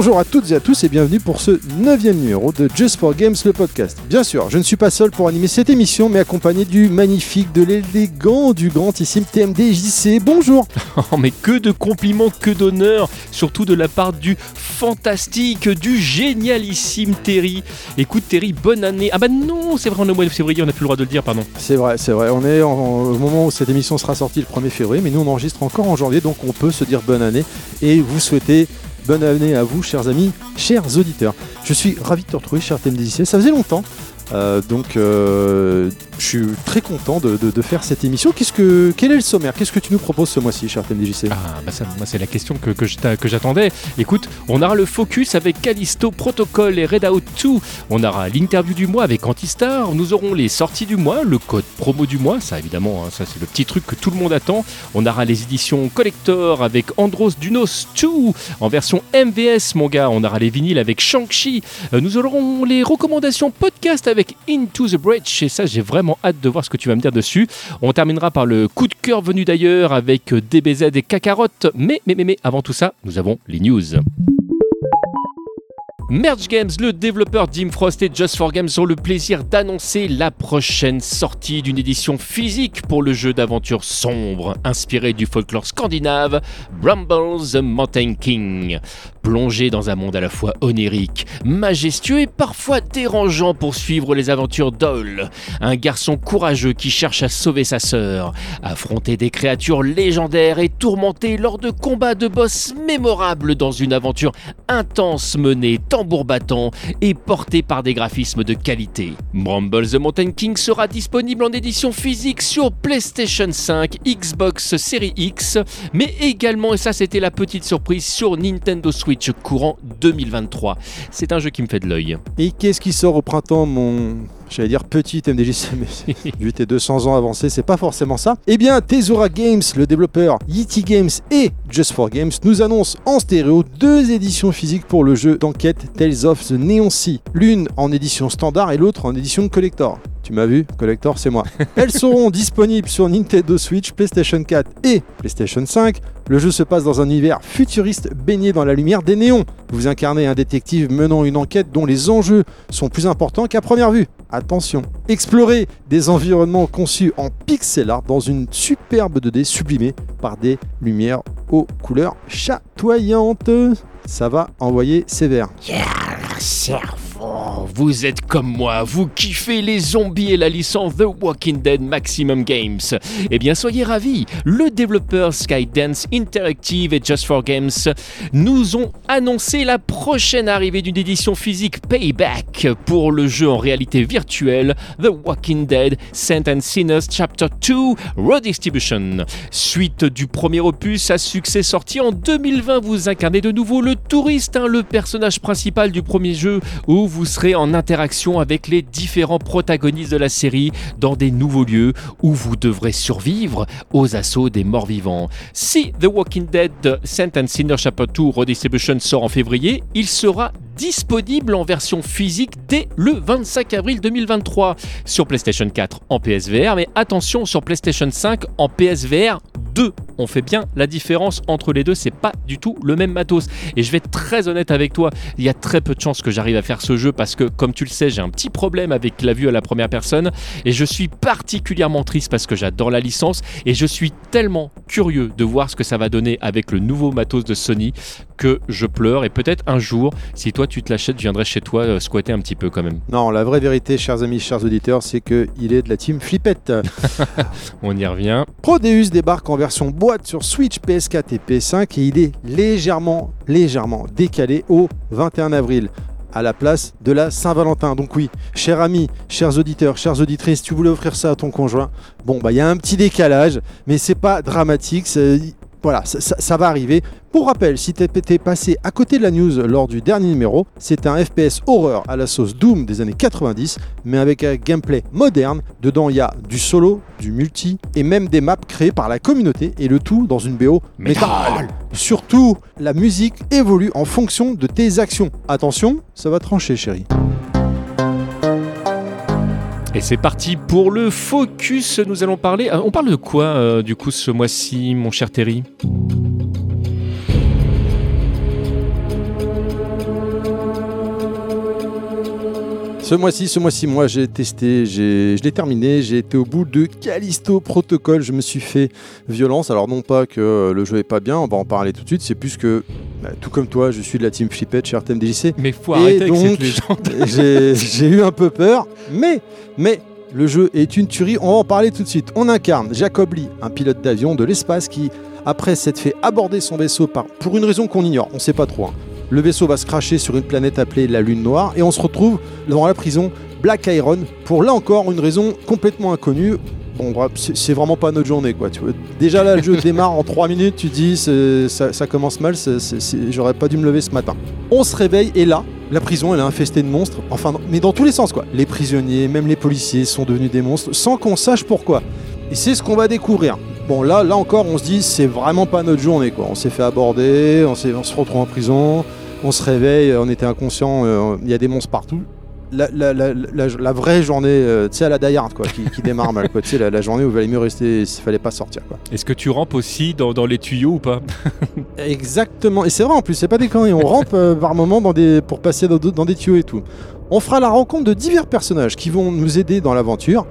Bonjour à toutes et à tous et bienvenue pour ce neuvième numéro de Just for Games, le podcast. Bien sûr, je ne suis pas seul pour animer cette émission, mais accompagné du magnifique, de l'élégant, du grandissime TMDJC. Bonjour Oh, mais que de compliments, que d'honneur, surtout de la part du fantastique, du génialissime Terry. Écoute Terry, bonne année. Ah bah non, c'est vrai, on est au mois de février, on n'a plus le droit de le dire, pardon. C'est vrai, c'est vrai. On est en- au moment où cette émission sera sortie le 1er février, mais nous on enregistre encore en janvier, donc on peut se dire bonne année et vous souhaiter bonne année à vous, chers amis, chers auditeurs. Je suis ravi de te retrouver, cher TMDJC. Ça faisait longtemps. euh, donc, euh, je suis très content de, faire cette émission. Qu'est-ce que, quel est le sommaire? Qu'est-ce que tu nous proposes ce mois-ci, cher TMDJC Ah bah ça, moi c'est la question que j'attendais. Écoute, on aura le focus avec Callisto Protocol et Redout 2. On aura l'interview du mois avec Antistar. Nous aurons les sorties du mois, le code promo du mois. Ça évidemment, hein, ça c'est le petit truc que tout le monde attend. On aura les éditions collector avec Andros Dunos 2 en version MVS, mon gars. On aura les vinyles avec Shang-Chi. Euh, Nous aurons les recommandations podcast avec Into the Breach. Et ça, j'ai vraiment hâte de voir ce que tu vas me dire dessus. On terminera par le coup de cœur venu d'ailleurs avec DBZ et Kakarot. Mais, mais, mais, mais, avant tout ça, nous avons les news. Merge Games, le développeur Dim Frost et Just for Games ont le plaisir d'annoncer la prochaine sortie d'une édition physique pour le jeu d'aventure sombre inspiré du folklore scandinave Bramble the Mountain King. Plongé dans un monde à la fois onirique, majestueux et parfois dérangeant pour suivre les aventures d'Ol, un garçon courageux qui cherche à sauver sa sœur, affronter des créatures légendaires et tourmenter lors de combats de boss mémorables dans une aventure intense menée tambour battant et portée par des graphismes de qualité. Bramble the Mountain King sera disponible en édition physique sur PlayStation 5, Xbox Series X, mais également, et ça c'était la petite surprise, sur Nintendo Switch courant 2023. C'est un jeu qui me fait de l'œil. Et qu'est-ce qui sort au printemps, mon. J'allais dire petit MDJC, mais vu tes 200 ans avancés, c'est pas forcément ça. Eh bien, Tesora Games, le développeur Yeti Games et Just for Games nous annoncent en stéréo deux éditions physiques pour le jeu d'enquête Tales of the Neon Sea. L'une en édition standard et l'autre en édition collector. Tu m'as vu, collector, c'est moi. Elles seront disponibles sur Nintendo Switch, PlayStation 4 et PlayStation 5. Le jeu se passe dans un univers futuriste baigné dans la lumière des néons. Vous incarnez un détective menant une enquête dont les enjeux sont plus importants qu'à première vue. Attention, explorez des environnements conçus en pixel art dans une superbe 2D sublimée par des lumières aux couleurs chatoyantes. Ça va envoyer sévère. Cerveau, vous êtes comme moi, vous kiffez les zombies et la licence The Walking Dead Maximum Games. Eh bien, soyez ravis, le développeur Skydance Interactive et Just for Games nous ont annoncé la prochaine arrivée d'une édition physique Payback pour le jeu en réalité virtuelle The Walking Dead Saint and Sinners Chapter 2 Redistribution. Suite du premier opus à succès sorti en 2020, vous incarnez de nouveau le touriste, hein, le personnage principal du premier jeu, où vous serez en interaction avec les différents protagonistes de la série dans des nouveaux lieux où vous devrez survivre aux assauts des morts vivants. Si The Walking Dead Saint and Sinner Chapter 2 Redistribution sort en février, il sera disponible en version physique dès le 25 avril 2023 sur PlayStation 4 en PSVR, mais attention sur PlayStation 5 en PSVR 2. On fait bien la différence entre les deux, c'est pas du tout le même matos. Et je vais être très honnête avec toi, il y a très peu de chances que j'arrive à faire ce jeu parce que, comme tu le sais, j'ai un petit problème avec la vue à la première personne et je suis particulièrement triste parce que j'adore la licence et je suis tellement curieux de voir ce que ça va donner avec le nouveau matos de Sony que je pleure et peut-être un jour, si toi tu te l'achètes, je viendrai chez toi euh, squatter un petit peu quand même. Non, la vraie vérité, chers amis, chers auditeurs, c'est qu'il est de la team Flippette. On y revient. Prodeus débarque en version boîte sur Switch, PS4 et PS5 et il est légèrement, légèrement décalé au 21 avril à la place de la Saint-Valentin. Donc oui, chers amis, chers auditeurs, chères auditrices, tu voulais offrir ça à ton conjoint. Bon, bah il y a un petit décalage, mais c'est pas dramatique. Voilà, ça va arriver. Pour rappel, si t'es passé à côté de la news lors du dernier numéro, c'est un FPS horreur à la sauce Doom des années 90, mais avec un gameplay moderne. Dedans, il y a du solo, du multi et même des maps créées par la communauté et le tout dans une BO métal. Surtout, la musique évolue en fonction de tes actions. Attention, ça va trancher, chérie. Et c'est parti pour le focus. Nous allons parler. euh, On parle de quoi euh, du coup ce mois-ci, mon cher Terry? Ce mois-ci, ce mois-ci, moi j'ai testé, j'ai, je l'ai terminé, j'ai été au bout de Callisto Protocol, je me suis fait violence. Alors non pas que le jeu est pas bien, on va en parler tout de suite, c'est plus que, bah, tout comme toi, je suis de la team Flippette chez RTMDJC. Mais faut Et arrêter cette donc, légende. j'ai, j'ai eu un peu peur, mais, mais le jeu est une tuerie, on va en parler tout de suite. On incarne Jacob Lee, un pilote d'avion de l'espace qui, après s'être fait aborder son vaisseau par, pour une raison qu'on ignore, on sait pas trop, hein. Le vaisseau va se cracher sur une planète appelée la Lune Noire et on se retrouve dans la prison Black Iron pour là encore une raison complètement inconnue. Bon, bref, c'est vraiment pas notre journée, quoi. Tu vois. Déjà là, le jeu démarre en 3 minutes, tu dis ça, ça commence mal, j'aurais pas dû me lever ce matin. On se réveille et là, la prison elle est infestée de monstres, enfin, mais dans tous les sens, quoi. Les prisonniers, même les policiers sont devenus des monstres sans qu'on sache pourquoi. Et c'est ce qu'on va découvrir. Bon, là, là encore, on se dit c'est vraiment pas notre journée, quoi. On s'est fait aborder, on se retrouve en prison, on se réveille, on était inconscient, euh, il y a des monstres partout. La, la- la- la- la vraie journée, euh, tu sais, à la Die Hard, quoi, qui, qui démarre mal, quoi. Tu sais, la, journée où il valait mieux rester, il fallait pas sortir, quoi. Est-ce que tu rampes aussi dans, dans les tuyaux ou pas? Exactement, et c'est vrai en plus, c'est pas des conneries, on rampe euh, par moment dans des, pour passer dans des tuyaux et tout. On fera la rencontre de divers personnages qui vont nous aider dans l'aventure.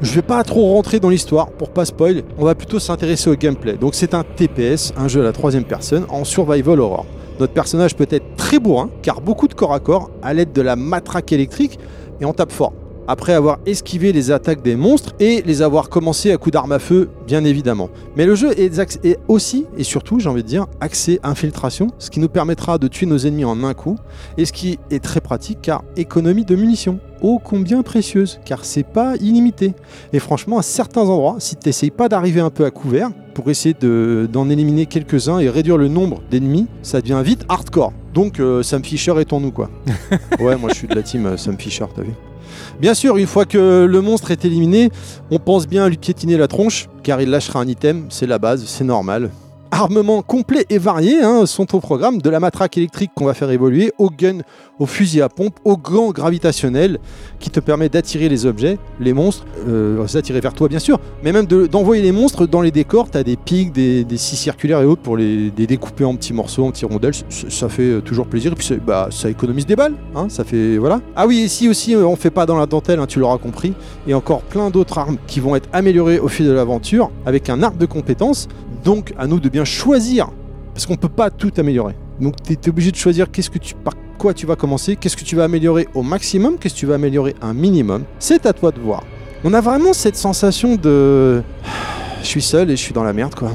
Je vais pas trop rentrer dans l'histoire pour pas spoil, on va plutôt s'intéresser au gameplay. Donc c'est un TPS, un jeu à la troisième personne en survival horror. Notre personnage peut être très bourrin, car beaucoup de corps à corps à l'aide de la matraque électrique et on tape fort. Après avoir esquivé les attaques des monstres et les avoir commencé à coups d'arme à feu, bien évidemment. Mais le jeu est, aussi et surtout, j'ai envie de dire, axé infiltration, ce qui nous permettra de tuer nos ennemis en un coup, et ce qui est très pratique car économie de munitions, ô combien précieuse, car c'est pas illimité. Et franchement, à certains endroits, si tu n'essayes pas d'arriver un peu à couvert, pour essayer de- d'en éliminer quelques-uns et réduire le nombre d'ennemis, ça devient vite hardcore. Donc euh, Sam Fisher est en nous quoi. ouais, moi je suis de la team euh, Sam Fisher, t'as vu. Bien sûr, une fois que le monstre est éliminé, on pense bien à lui piétiner la tronche, car il lâchera un item, c'est la base, c'est normal. Armements complets et variés hein, sont au programme, de la matraque électrique qu'on va faire évoluer, au gun, au fusil à pompe, au gant gravitationnel qui te permet d'attirer les objets, les monstres, euh, s'attirer vers toi bien sûr, mais même de- d'envoyer les monstres dans les décors. Tu as des pics, des, des circulaires et autres pour les, découper en petits morceaux, en petits rondelles. Ça fait euh, toujours plaisir. Et puis bah, ça économise des balles. hein, ça fait voilà. Ah oui, ici aussi, euh, on fait pas dans la dentelle, hein, tu l'auras compris. Et encore plein d'autres armes qui vont être améliorées au fil de l'aventure avec un arbre de compétences. Donc à nous de bien choisir, parce qu'on peut pas tout améliorer. Donc tu es obligé de choisir qu'est-ce que tu par quoi tu vas commencer, qu'est-ce que tu vas améliorer au maximum, qu'est-ce que tu vas améliorer un minimum. C'est à toi de voir. On a vraiment cette sensation de je suis seul et je suis dans la merde quoi.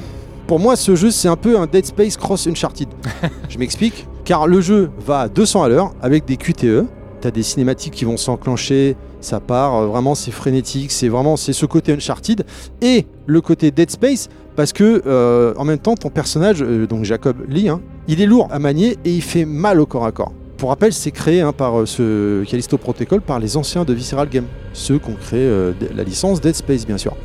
Pour moi, ce jeu, c'est un peu un Dead Space cross Uncharted. je m'explique. Car le jeu va à 200 à l'heure avec des QTE. T'as des cinématiques qui vont s'enclencher, ça part, euh, vraiment c'est frénétique, c'est vraiment c'est ce côté Uncharted et le côté Dead Space parce que euh, en même temps ton personnage, euh, donc Jacob Lee, hein, il est lourd à manier et il fait mal au corps à corps. Pour rappel, c'est créé hein, par euh, ce Callisto Protocol par les anciens de Visceral Game, ceux qui ont créé euh, la licence Dead Space bien sûr.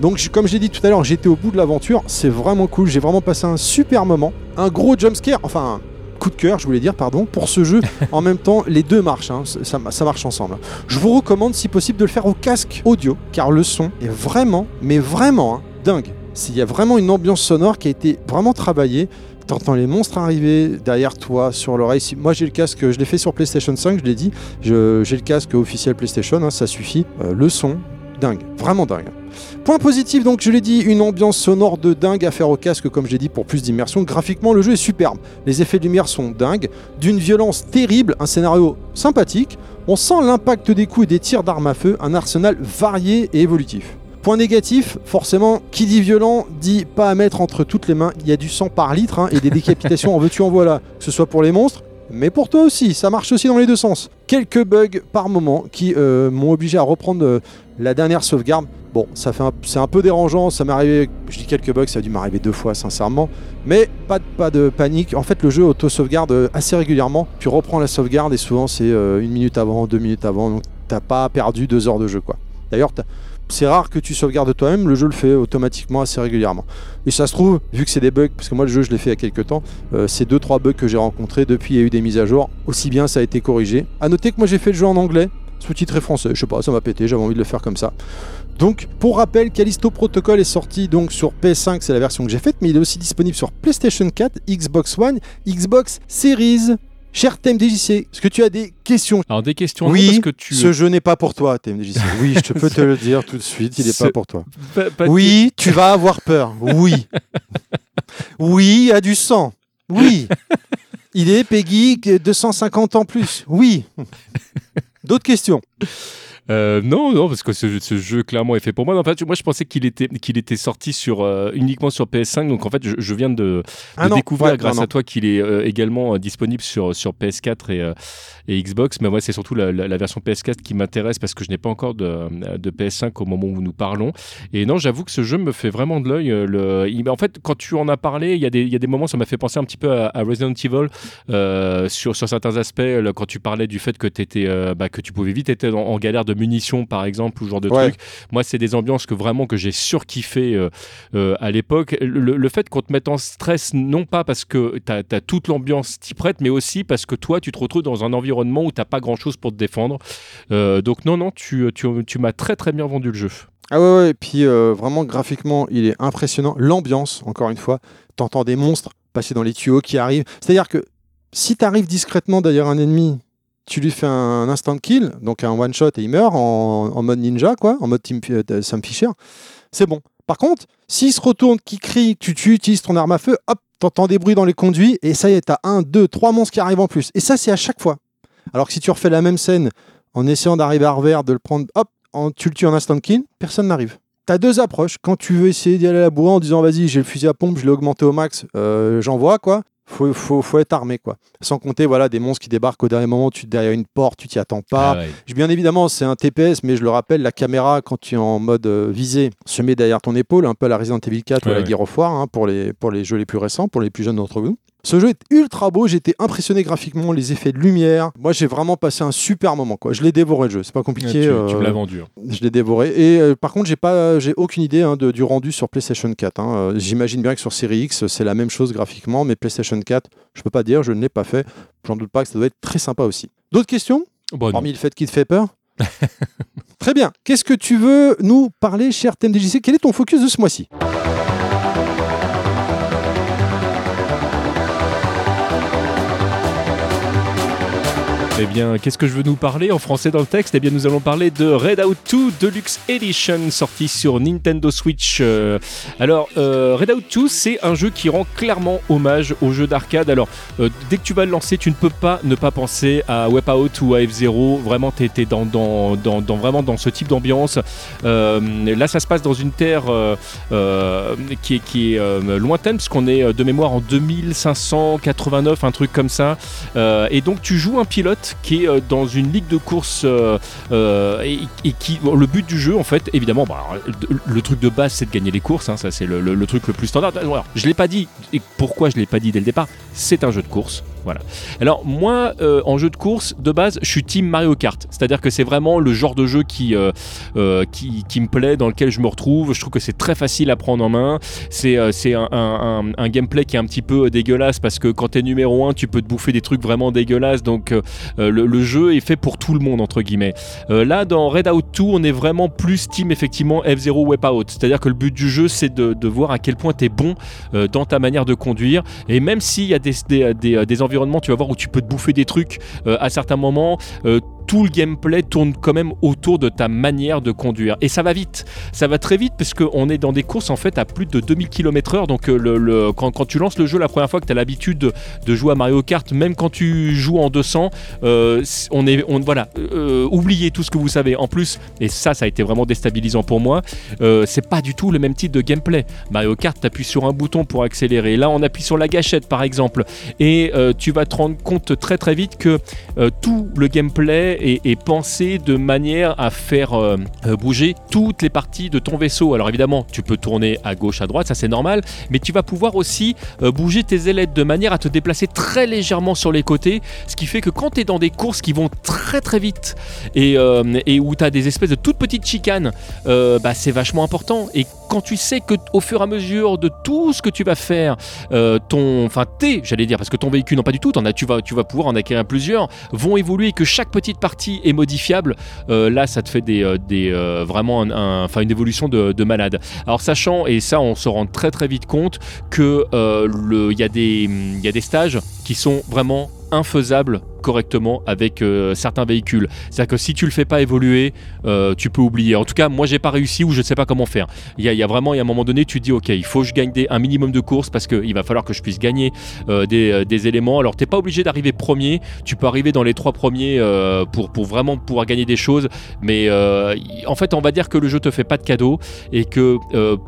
Donc je- comme j'ai dit tout à l'heure, j'étais au bout de l'aventure, c'est vraiment cool, j'ai vraiment passé un super moment, un gros jumpscare, enfin un coup de cœur je voulais dire pardon, pour ce jeu. en même temps, les deux marchent, hein, ça, ça marche ensemble. Je vous recommande si possible de le faire au casque audio, car le son est vraiment, mais vraiment hein, dingue. Il y a vraiment une ambiance sonore qui a été vraiment travaillée. T'entends les monstres arriver derrière toi, sur l'oreille. Moi j'ai le casque, je l'ai fait sur PlayStation 5, je l'ai dit. J'ai le casque officiel PlayStation, hein, ça suffit. Euh, le son, dingue, vraiment dingue. Point positif, donc je l'ai dit, une ambiance sonore de dingue à faire au casque, comme j'ai dit, pour plus d'immersion. Graphiquement, le jeu est superbe. Les effets de lumière sont dingues, d'une violence terrible, un scénario sympathique. On sent l'impact des coups et des tirs d'armes à feu, un arsenal varié et évolutif. Point négatif, forcément, qui dit violent dit pas à mettre entre toutes les mains. Il y a du sang par litre hein, et des décapitations en veux-tu en voilà, que ce soit pour les monstres, mais pour toi aussi, ça marche aussi dans les deux sens. Quelques bugs par moment qui euh, m'ont obligé à reprendre euh, la dernière sauvegarde. Bon, ça fait c'est un peu dérangeant, ça m'est arrivé, je dis quelques bugs, ça a dû m'arriver deux fois sincèrement, mais pas de, panique. En fait, le jeu auto-sauvegarde euh, assez régulièrement. Tu reprends la sauvegarde et souvent c'est une minute avant, deux minutes avant, donc t'as pas perdu deux heures de jeu quoi. D'ailleurs, c'est rare que tu sauvegardes toi-même, le jeu le fait automatiquement assez régulièrement. Et ça se trouve, vu que c'est des bugs, parce que moi le jeu je l'ai fait il y a quelques temps, euh, c'est 2-3 bugs que j'ai rencontrés depuis il y a eu des mises à jour, aussi bien ça a été corrigé. A noter que moi j'ai fait le jeu en anglais, sous-titré français, je sais pas, ça m'a pété, j'avais envie de le faire comme ça. Donc pour rappel, Callisto Protocol est sorti donc sur PS5, c'est la version que j'ai faite, mais il est aussi disponible sur PlayStation 4, Xbox One, Xbox Series Cher TMDJC, est-ce que tu as des questions? Alors des questions, Oui, parce que tu... Ce jeu n'est pas pour toi, TMDJC. Oui, je peux te le dire tout de suite, il n'est Ce- pas pour toi. Pas- pas de- Oui, tu vas avoir peur. Oui. Oui, il y a du sang. Oui. Il est Peggy 250 ans plus. Oui. D'autres questions? Euh, non, non, parce que ce, ce jeu clairement est fait pour moi. En fait, moi, je pensais qu'il était, qu'il était sorti sur, euh, uniquement sur PS5. Donc, en fait, je, je viens de, de Ah non, découvrir ouais, grâce non, non. à toi qu'il est euh, également euh, disponible sur, sur PS4 et, et Xbox. Mais moi, c'est surtout la, la- la version PS4 qui m'intéresse parce que je n'ai pas encore de, de PS5 au moment où nous parlons. Et non, j'avoue que ce jeu me fait vraiment de l'œil. le- il- En fait, quand tu en as parlé, il y, a des- il y a des moments, ça m'a fait penser un petit peu à, à Resident Evil sur, sur certains aspects. là, quand tu parlais du fait que, bah, que tu pouvais vite être en, en galère de munitions, par exemple, ou ce genre de Ouais. trucs. Moi, c'est des ambiances que vraiment que j'ai surkiffé euh, euh, à l'époque. Le, le fait qu'on te mette en stress, non pas parce que tu as, toute l'ambiance t'y prête, mais aussi parce que toi, tu te retrouves dans un environnement où t'as pas grand-chose pour te défendre. Euh, donc non, non, tu, tu, tu m'as très très bien vendu le jeu. Ah ouais, ouais, et puis euh, vraiment graphiquement, il est impressionnant. L'ambiance, encore une fois, t'entends des monstres passer dans les tuyaux qui arrivent. C'est-à-dire que si t'arrives discrètement derrière un ennemi, tu lui fais un instant kill, donc un one shot et il meurt en, mode ninja, quoi, en mode team, euh, Sam Fisher, c'est bon. Par contre, s'il se retourne, qui crie, tu, tu utilises ton arme à feu, hop, t'entends des bruits dans les conduits, et ça y est, t'as un, deux, trois monstres qui arrivent en plus. Et ça, c'est à chaque fois. Alors que si tu refais la même scène en essayant d'arriver à revers, de le prendre, hop, tu le tues en instant kill, personne n'arrive. T'as deux approches. Quand tu veux essayer d'y aller à la bourre en disant vas-y, j'ai le fusil à pompe, je l'ai augmenté au max, euh, j'envoie quoi. Faut, faut, faut être armé quoi. Sans compter voilà des monstres qui débarquent au dernier moment, tu derrière une porte, tu t'y attends pas. Ah ouais. Bien évidemment, c'est un TPS, mais je le rappelle, la caméra, quand tu es en mode euh, visé, se met derrière ton épaule, un peu à la Resident Evil 4 ou à la ouais. Gear of War, hein, pour, les, pour les jeux les plus récents, pour les plus jeunes d'entre vous. Ce jeu est ultra beau, j'étais impressionné graphiquement, les effets de lumière. Moi, j'ai vraiment passé un super moment. Quoi. Je l'ai dévoré le jeu, c'est pas compliqué. tu, tu euh, me l'as vendu. hein. je l'ai dévoré. Et euh, par contre, j'ai pas, j'ai aucune idée hein, de- du rendu sur PlayStation 4. hein. Euh, J'imagine bien que sur Series X, c'est la même chose graphiquement, mais PlayStation 4, je peux pas dire, je ne l'ai pas fait. J'en doute pas que ça doit être très sympa aussi. D'autres questions Bon, non. Hormis le fait qu'il te fait peur Très bien. Qu'est-ce que tu veux nous parler, cher TMDJC Quel est ton focus de ce mois-ci? Eh bien, qu'est-ce que je veux nous parler en français dans le texte? Eh bien, nous allons parler de Redout 2 Deluxe Edition sorti sur Nintendo Switch. Euh, alors, euh, Redout 2, c'est un jeu qui rend clairement hommage au jeu d'arcade. Alors, euh, dès que tu vas le lancer, tu ne peux pas ne pas penser à Wipeout ou à F-Zero. Vraiment, tu es, dans, vraiment dans ce type d'ambiance. Euh, là, ça se passe dans une terre qui est, qui est lointaine, puisqu'on est de mémoire en 2589, un truc comme ça. Et donc tu joues un pilote qui est euh, dans une ligue de course euh, euh, et, qui le but du jeu en fait évidemment bah, le, truc de base c'est de gagner les courses hein, ça c'est le, truc le plus standard. Alors je l'ai pas dit et pourquoi je l'ai pas dit dès le départ c'est un jeu de course voilà. Alors moi euh, en jeu de course de base je suis team Mario Kart. C'est à dire que c'est vraiment le genre de jeu qui, euh, euh, qui, me plaît dans lequel je me retrouve. Je trouve que c'est très facile à prendre en main. C'est un, un- un- gameplay qui est un petit peu dégueulasse parce que quand t'es numéro 1 tu peux te bouffer des trucs vraiment dégueulasses. Donc le, jeu est fait pour tout le monde entre guillemets. Là dans Redout 2 on est vraiment plus team effectivement F0 Wipeout. C'est à dire que le but du jeu c'est de, de voir à quel point t'es bon dans ta manière de conduire. Et même s'il y a des, des, des- des tu vas voir où tu peux te bouffer des trucs euh, à certains moments. Euh, tout le gameplay tourne quand même autour de ta manière de conduire. Et ça va vite, ça va très vite parce qu'on est dans des courses en fait à plus de 2000 km/h. Donc euh, le, quand, tu lances le jeu la première fois que tu as l'habitude de, jouer à Mario Kart, même quand tu joues en 200, euh, on est, on, voilà, euh, oubliez tout ce que vous savez. En plus, et ça, ça a été vraiment déstabilisant pour moi, c'est pas du tout le même type de gameplay. Mario Kart, tu appuies sur un bouton pour accélérer. Là, on appuie sur la gâchette par exemple. Et tu vas te rendre compte très très vite que tout le gameplay est pensé de manière à faire euh, euh, bouger toutes les parties de ton vaisseau. Alors évidemment, tu peux tourner à gauche, à droite, ça c'est normal, mais tu vas pouvoir aussi euh, bouger tes ailettes de manière à te déplacer très légèrement sur les côtés, ce qui fait que quand tu es dans des courses qui vont très très vite et, et où tu as des espèces de toutes petites chicanes, bah, c'est vachement important. Et quand tu sais que au fur et à mesure de tout ce que tu vas faire, euh, ton, enfin tes, j'allais dire, parce que ton véhicule non pas du tout, t'en as, tu vas, tu vas pouvoir en acquérir plusieurs, vont évoluer, que chaque petite partie est modifiable. euh, là, ça te fait des, euh, des vraiment, une évolution de, de malade. Alors sachant et ça, on se rend très très vite compte que euh, le, il y a des, il y a des stages qui sont vraiment infaisable correctement avec euh, certains véhicules. C'est-à-dire que si tu le fais pas évoluer, euh, tu peux oublier. En tout cas, moi j'ai pas réussi ou je ne sais pas comment faire. Il y, a, vraiment, il y a un moment donné, tu dis ok, il faut que je gagne un minimum de courses parce qu'il va falloir que je puisse gagner euh, des, éléments. Alors t'es pas obligé d'arriver premier, tu peux arriver dans les trois premiers pour, pour vraiment pouvoir gagner des choses. Mais en fait, on va dire que le jeu te fait pas de cadeau et que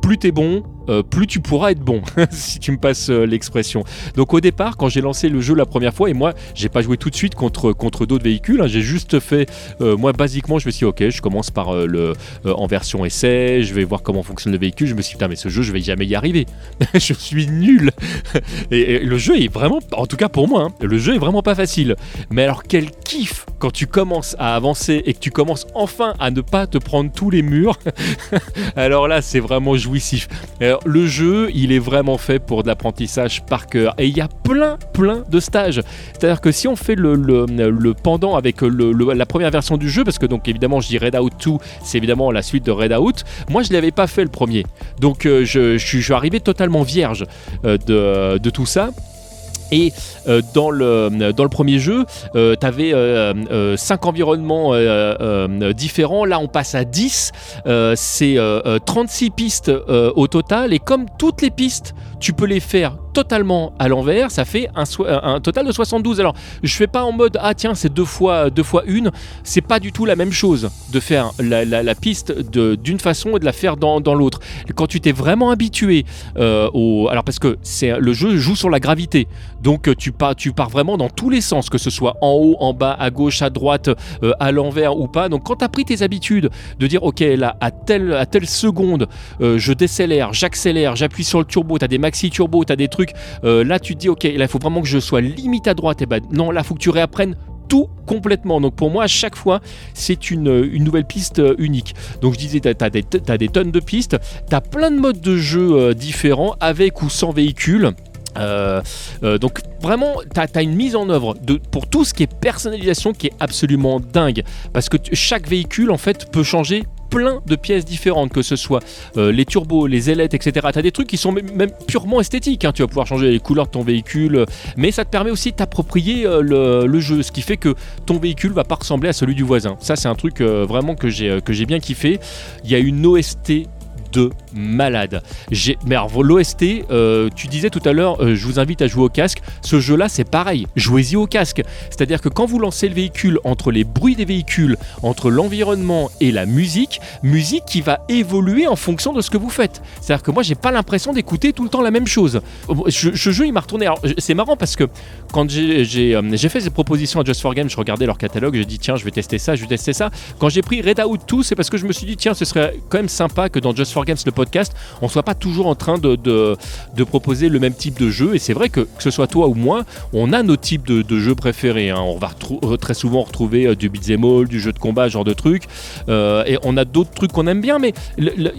plus t'es bon, plus tu pourras être bon, si tu me passes l'expression. Donc au départ, quand j'ai lancé le jeu la première fois, et moi j'ai pas joué tout de suite contre, contre d'autres véhicules, hein, j'ai juste fait, euh, moi basiquement, je me suis dit, ok, je commence par euh, le euh, en version essai, je vais voir comment fonctionne le véhicule. Je me suis dit, putain, mais ce jeu, je vais jamais y arriver. je suis nul. et, le jeu est vraiment, en tout cas pour moi, hein, le jeu est vraiment pas facile. Mais alors, quel kiff quand tu commences à avancer et que tu commences enfin à ne pas te prendre tous les murs. alors là, c'est vraiment jouissif. Le jeu, il est vraiment fait pour de l'apprentissage par cœur. Et il y a plein, plein de stages. C'est-à-dire que si on fait le, le, pendant avec la première version du jeu, parce que donc évidemment je dis Red Out 2, c'est évidemment la suite de Red Out, moi je l'avais pas fait le premier. Donc euh, je, suis arrivé totalement vierge euh, de, tout ça. Et euh, dans, le, dans le premier jeu, tu avais 5 environnements différents. Là, on passe à 10. c'est 36 pistes au total. Et comme toutes les pistes, tu peux les faire totalement à l'envers, ça fait un, un, total de 72. Alors, je fais pas en mode ah tiens, c'est deux fois deux fois une, c'est pas du tout la même chose de faire la, piste d'une façon et de la faire dans, l'autre. Quand tu t'es vraiment habitué euh, au alors parce que c'est le jeu joue sur la gravité. Donc tu pars tu pars vraiment dans tous les sens que ce soit en haut, en bas, à gauche, à droite, euh, à l'envers ou pas. Donc quand tu as pris tes habitudes de dire OK, là à telle à telle seconde, euh, je décélère, j'accélère, j'appuie sur le turbo, tu as des turbo, tu as des trucs euh, là, tu te dis, ok, là, il faut vraiment que je sois limite à droite. Et ben non, là, faut que tu réapprennes tout complètement. Donc pour moi, à chaque fois, c'est une, nouvelle piste euh, unique. Donc je disais, tu as, des tonnes de pistes, tu as plein de modes de jeu euh, différents, avec ou sans véhicule. donc vraiment, tu as, une mise en œuvre de, pour tout ce qui est personnalisation qui est absolument dingue. Parce que chaque véhicule, en fait, peut changer plein de pièces différentes, que ce soit euh, les turbos, les ailettes, etc. Tu as des trucs qui sont même, purement esthétiques. Hein. Tu vas pouvoir changer les couleurs de ton véhicule, mais ça te permet aussi de t'approprier euh, le, jeu, ce qui fait que ton véhicule va pas ressembler à celui du voisin. Ça, c'est un truc euh, vraiment que j'ai bien kiffé. Il y a une OST de malade. Mais alors, l'OST, euh, tu disais tout à l'heure, euh, je vous invite à jouer au casque. Ce jeu-là, c'est pareil. Jouez-y au casque. C'est-à-dire que quand vous lancez le véhicule, entre les bruits des véhicules, entre l'environnement et la musique, musique qui va évoluer en fonction de ce que vous faites. C'est-à-dire que moi, j'ai pas l'impression d'écouter tout le temps la même chose. Ce, jeu, il m'a retourné. C'est marrant parce que quand euh, j'ai fait ces propositions à Just for Games, je regardais leur catalogue, j'ai dit tiens, je vais tester ça, je vais tester ça. Quand j'ai pris Red Out 2, c'est parce que je me suis dit tiens, ce serait quand même sympa que dans Just for Games, le podcast, on soit pas toujours en train de, proposer le même type de jeu. Et c'est vrai que, que ce soit toi ou moi, on a nos types de, jeux préférés. Hein. On va euh, très souvent retrouver euh, du beat'em all, du jeu de combat, genre de trucs. Euh, et on a d'autres trucs qu'on aime bien, mais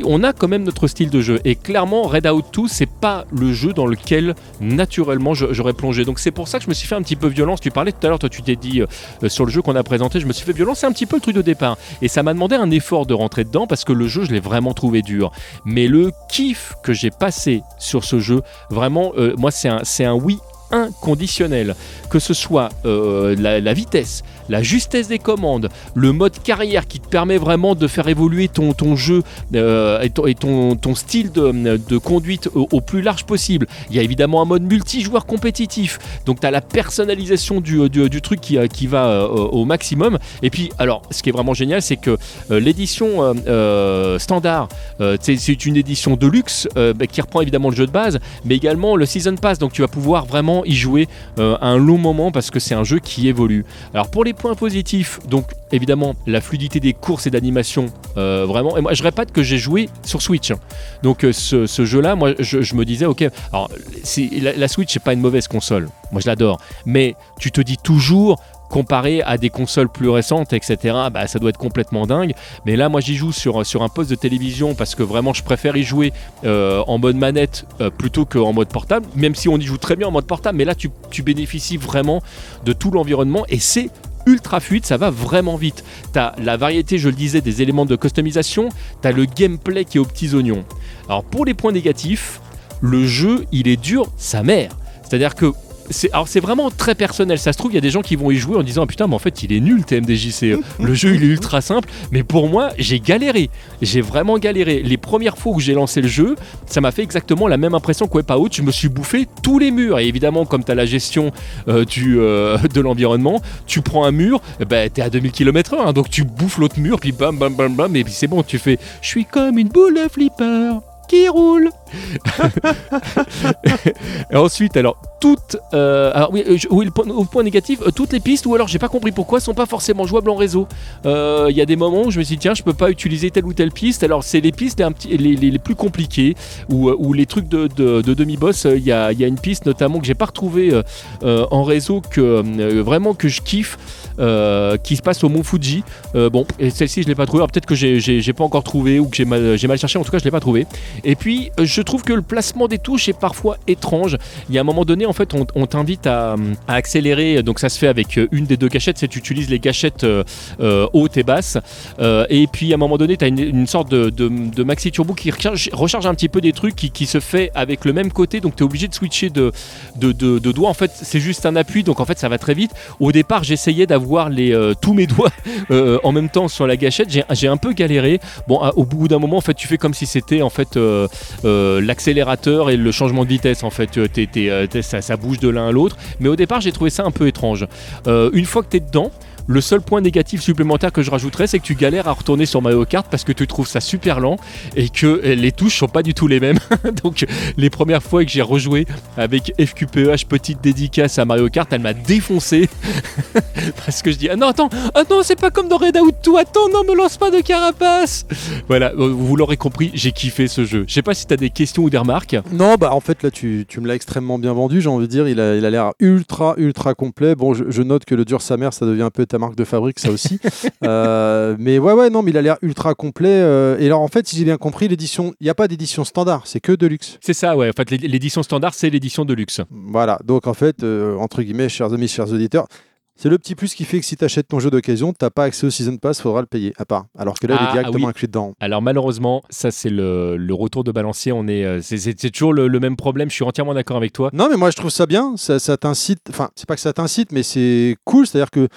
on a quand même notre style de jeu. Et clairement, Red Out 2, c'est pas le jeu dans lequel naturellement j'aurais plongé. Donc c'est pour ça que je me suis fait un petit peu violence. Tu parlais tout à l'heure, toi tu t'es dit sur le jeu qu'on a présenté, je me suis fait violence. C'est un petit peu le truc de départ. Et ça m'a demandé un effort de rentrer dedans parce que le jeu, je l'ai vraiment trouvé dur mais le kiff que j'ai passé sur ce jeu, vraiment, euh, moi c'est un, oui inconditionnel. Que ce soit euh, la, vitesse, la justesse des commandes, le mode carrière qui te permet vraiment de faire évoluer ton, jeu euh, et, ton, style de, conduite au, plus large possible. Il y a évidemment un mode multijoueur compétitif, donc tu as la personnalisation du, du, truc qui, va euh, au maximum. Et puis, alors, ce qui est vraiment génial, c'est que l'édition standard, c'est une édition de luxe bah, qui reprend évidemment le jeu de base, mais également le Season Pass, donc tu vas pouvoir vraiment y jouer euh, un long moment parce que c'est un jeu qui évolue. Alors pour les points positifs, donc évidemment la fluidité des courses et d'animation, euh, vraiment. Et moi je répète que j'ai joué sur Switch. Hein. Donc euh, ce, jeu-là, moi je, me disais, ok, alors la, la Switch c'est pas une mauvaise console, moi je l'adore, mais tu te dis toujours comparé à des consoles plus récentes, etc., bah, ça doit être complètement dingue. Mais là, moi, j'y joue sur, sur un poste de télévision parce que vraiment, je préfère y jouer euh, en mode manette euh, plutôt qu'en mode portable, même si on y joue très bien en mode portable. Mais là, tu, tu bénéficies vraiment de tout l'environnement et c'est ultra fluide, ça va vraiment vite. Tu as la variété, je le disais, des éléments de customisation, tu as le gameplay qui est aux petits oignons. Alors pour les points négatifs, le jeu, il est dur sa mère. C'est-à-dire que alors c'est vraiment très personnel. Ça se trouve, il y a des gens qui vont y jouer en disant ah, putain, mais en fait, il est nul TMDJC. le jeu, il est ultra simple. Mais pour moi, j'ai galéré. J'ai vraiment galéré. Les premières fois où j'ai lancé le jeu, ça m'a fait exactement la même impression qu'au Out. Je me suis bouffé tous les murs. Et évidemment, comme tu as la gestion euh, du, euh, de l'environnement, tu prends un mur, bah, ben, tu es à 2000 km/h. Hein. donc tu bouffes l'autre mur, puis bam, bam, bam, bam. Et puis c'est bon, tu fais Je suis comme une boule de flipper roule. ensuite, alors, toutes. Euh, alors, oui, euh, oui le point, au point négatif, euh, toutes les pistes, ou alors j'ai pas compris pourquoi, sont pas forcément jouables en réseau. Il y a des moments où je me suis dit, tiens, je peux pas utiliser telle ou telle piste. Alors, c'est les pistes un petit, les, les, plus compliquées, ou, les trucs de, de, demi-boss. Il y a, y a, une piste notamment que j'ai pas retrouvé en réseau, que vraiment que je kiffe. Qui se passe au Mont Fuji. bon, et celle-ci je l'ai pas trouvée. Peut-être que j'ai pas encore trouvé ou que j'ai mal, cherché. En tout cas, je l'ai pas trouvé. Et puis, je trouve que le placement des touches est parfois étrange. Il y a un moment donné, en fait, on, t'invite à, accélérer. Donc, ça se fait avec euh, une des deux gâchettes. C'est tu utilises les gâchettes euh, euh, hautes et basses. et puis, à un moment donné, tu as une, sorte de, maxi turbo qui recharge, un petit peu des trucs qui, se fait avec le même côté. Donc, tu es obligé de switcher de, de, doigts. En fait, c'est juste un appui. Donc, en fait, ça va très vite. Au départ, j'essayais d'avoir les, tous mes doigts en même temps sur la gâchette. J'ai un peu galéré. Bon, au bout d'un moment, en fait, tu fais comme si c'était en fait l'accélérateur et le changement de vitesse en fait. Euh, ça, ça, bouge de l'un à l'autre. Mais au départ, j'ai trouvé ça un peu étrange. Euh, une fois que tu es dedans, le seul point négatif supplémentaire que je rajouterais, c'est que tu galères à retourner sur Mario Kart parce que tu trouves ça super lent et que les touches sont pas du tout les mêmes. Donc les premières fois que j'ai rejoué avec FQPEH petite dédicace à Mario Kart, elle m'a défoncé parce que je dis ah non attends ah non c'est pas comme dans Red Out 2 attends non me lance pas de carapace. Voilà vous l'aurez compris j'ai kiffé ce jeu. Je sais pas si tu as des questions ou des remarques. Non bah en fait là tu, me l'as extrêmement bien vendu j'ai envie de dire il a l'air ultra ultra complet. Bon je, note que le dur sa mère ça devient un peu marque de fabrique, ça aussi. Euh, mais ouais, ouais, non, mais il a l'air ultra complet. Euh, et alors, en fait, si j'ai bien compris, l'édition, il n'y a pas d'édition standard, c'est que de luxe. C'est ça, ouais. En fait, l'édition standard, c'est l'édition de luxe. Voilà. Donc, en fait, euh, entre guillemets, chers amis, chers auditeurs, c'est le petit plus qui fait que si tu achètes ton jeu d'occasion, tu n'as pas accès au Season Pass, il faudra le payer à part. Alors que là, il est ah, directement inclus dedans. Alors malheureusement, ça c'est le, retour de balancier. On est, c'est, toujours le, même problème. Je suis entièrement d'accord avec toi. Non, mais moi je trouve ça bien. Ça, ça t'incite. Enfin, c'est pas que ça t'incite, mais c'est cool. C'est-à-dire que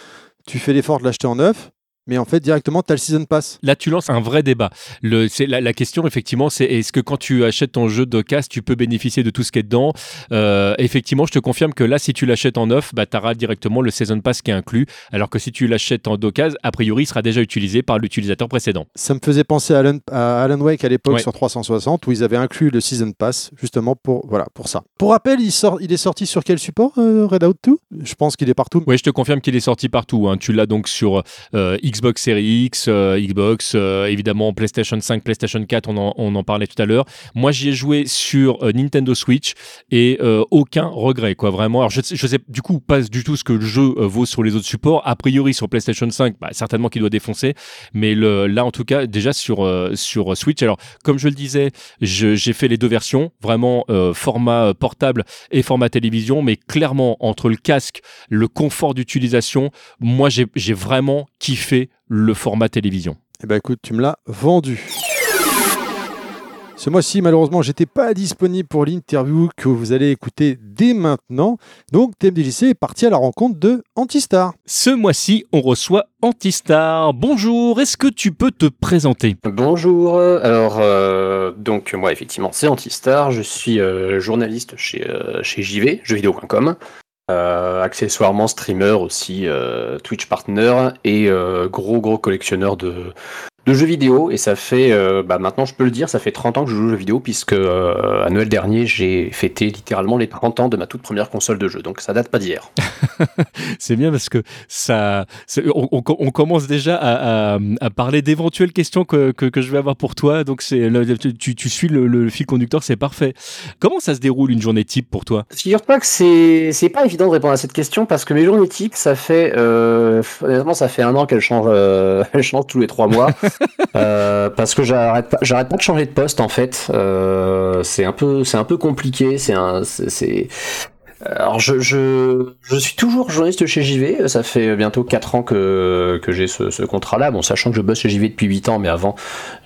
tu fais l'effort de l'acheter en neuf, mais en fait directement tu as le season pass. Là tu lances un vrai débat. Le, la, la, question effectivement c'est est-ce que quand tu achètes ton jeu d'occasion tu peux bénéficier de tout ce qui est dedans? Euh, Effectivement je te confirme que là si tu l'achètes en neuf bah, tu auras directement le season pass qui est inclus alors que si tu l'achètes en d'occasion a priori il sera déjà utilisé par l'utilisateur précédent. Ça me faisait penser à Alan, à Alan Wake à l'époque sur 360 où ils avaient inclus le season pass justement pour, voilà, pour ça. Pour rappel il, sort, il est sorti sur quel support euh, Red Out 2 Je pense qu'il est partout. Oui je te confirme qu'il est sorti partout. Hein. Tu l'as donc sur euh, Xbox Series X, euh, Xbox, euh, évidemment PlayStation 5, PlayStation 4, on en, parlait tout à l'heure. Moi, j'y ai joué sur euh, Nintendo Switch et aucun regret, quoi, vraiment. Alors, je, je sais du coup pas du tout ce que le jeu vaut sur les autres supports. A priori, sur PlayStation 5, bah, certainement qu'il doit défoncer, mais là, en tout cas, déjà sur, sur Switch. Alors, comme je le disais, j'ai fait les deux versions, vraiment format portable et format télévision, mais clairement, entre le casque, le confort d'utilisation, moi, j'ai vraiment kiffé le format télévision. Eh ben écoute, tu me l'as vendu. Ce mois-ci, malheureusement, j'étais pas disponible pour l'interview que vous allez écouter dès maintenant. Donc, TMDJC est parti à la rencontre de Antistar. Ce mois-ci, on reçoit Antistar. Bonjour, est-ce que tu peux te présenter? Bonjour. Alors, euh, donc moi, effectivement, c'est Antistar. Je suis euh, journaliste chez, euh, chez JV, jeuxvideo.com. Euh, accessoirement streamer aussi, euh, Twitch partner et euh, gros gros collectionneur de, de jeux vidéo et ça fait, euh, bah maintenant je peux le dire, ça fait 30 ans que je joue aux jeux vidéo puisque euh, à Noël dernier j'ai fêté littéralement les 30 ans de ma toute première console de jeu, donc ça date pas d'hier. c'est bien parce que ça, on, commence déjà à, à, parler d'éventuelles questions que, que, que, je vais avoir pour toi, donc c'est tu, tu, suis le, fil conducteur, c'est parfait. Comment ça se déroule une journée type pour toi? Figure-toi que c'est c'est pas évident de répondre à cette question parce que mes journées types, ça fait euh, honnêtement ça fait un an qu'elles changent, euh, elles changent tous les trois mois. Euh, parce que j'arrête pas, j'arrête pas de changer de poste en fait. Euh, c'est un peu, c'est un peu compliqué. C'est un, c'est alors je, je, je, suis toujours journaliste chez JV, ça fait bientôt 4 ans que, que j'ai ce, ce contrat-là, bon sachant que je bosse chez JV depuis 8 ans, mais avant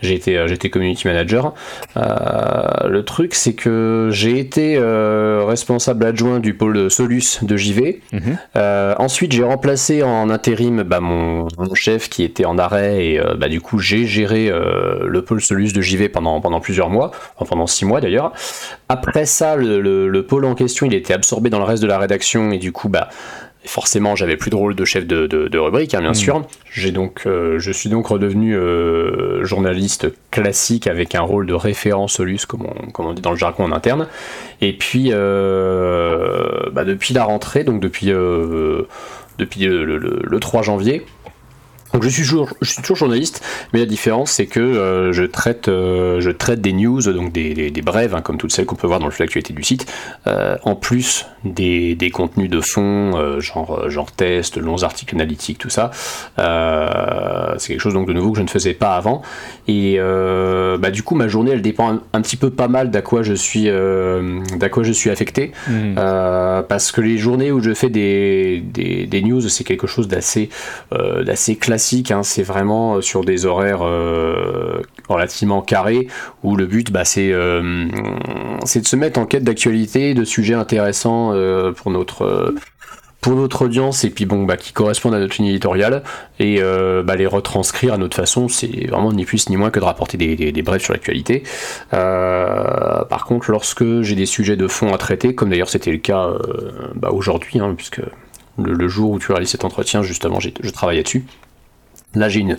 j'étais j'étais community manager. Euh, le truc c'est que j'ai été euh, responsable adjoint du pôle Solus de JV. Mhm. euh, ensuite j'ai remplacé en intérim bah, mon, mon, chef qui était en arrêt et euh, bah, du coup j'ai géré euh, le pôle Solus de JV pendant, pendant plusieurs mois, enfin, pendant 6 mois d'ailleurs. Après ça le, le, le pôle en question il était absorbé dans le reste de la rédaction et du coup bah forcément j'avais plus de rôle de chef de, de, de rubrique hein, bien mmh. sûr j'ai donc euh, je suis donc redevenu euh, journaliste classique avec un rôle de référent solus comme on, comme on dit dans le jargon en interne et puis euh, bah, depuis la rentrée donc depuis depuis le, le, le 3 janvier donc je suis toujours, je suis toujours journaliste, mais la différence c'est que euh, je traite, euh, je traite des news, donc des, des, des brèves, hein, comme toutes celles qu'on peut voir dans le flux d'actualité du site, euh, en plus des, des, contenus de fond, genre, genre tests, longs articles analytiques, tout ça. C'est quelque chose donc de nouveau que je ne faisais pas avant. Et bah, du coup, ma journée, elle dépend un, un petit peu pas mal d'à quoi je suis, d'à quoi je suis affecté, mmh. parce que les journées où je fais des, des, des news, c'est quelque chose d'assez, d'assez classique hein, c'est vraiment euh, sur des horaires euh, relativement carrés où le but bah, c'est euh, de se mettre en quête d'actualité, de sujets intéressants pour notre audience et puis bon bah qui correspondent à notre ligne éditoriale et bah, les retranscrire à notre façon c'est vraiment ni plus ni moins que de rapporter des, brèves sur l'actualité. Par contre lorsque j'ai des sujets de fond à traiter comme d'ailleurs c'était le cas bah, aujourd'hui hein, puisque le, le, jour où tu réalises cet entretien justement je travaillais dessus Là, j'ai une,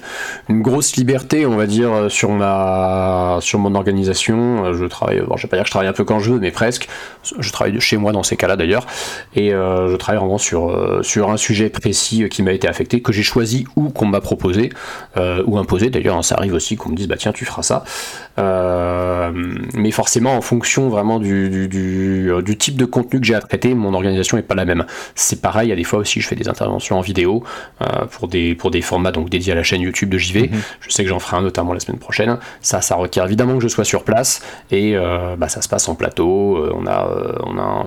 grosse liberté, on va dire, sur ma, sur mon organisation. Je travaille, bon, je vais pas dire que je travaille un peu quand je veux, mais presque. Je travaille de chez moi dans ces cas-là d'ailleurs, et euh, je travaille vraiment sur, euh, sur un sujet précis qui m'a été affecté, que j'ai choisi ou qu'on m'a proposé euh, ou imposé. D'ailleurs, hein, ça arrive aussi qu'on me dise bah tiens, tu feras ça. Euh, mais forcément, en fonction vraiment du, du, du, du type de contenu que j'ai à traiter, mon organisation est pas la même. C'est pareil, il y a des fois aussi, je fais des interventions en vidéo pour des pour des formats donc dédié à la chaîne YouTube de JV. Mmh. Je sais que j'en ferai un notamment la semaine prochaine. Ça, ça requiert évidemment que je sois sur place et euh, bah, ça se passe en plateau. Euh, on a, euh, on a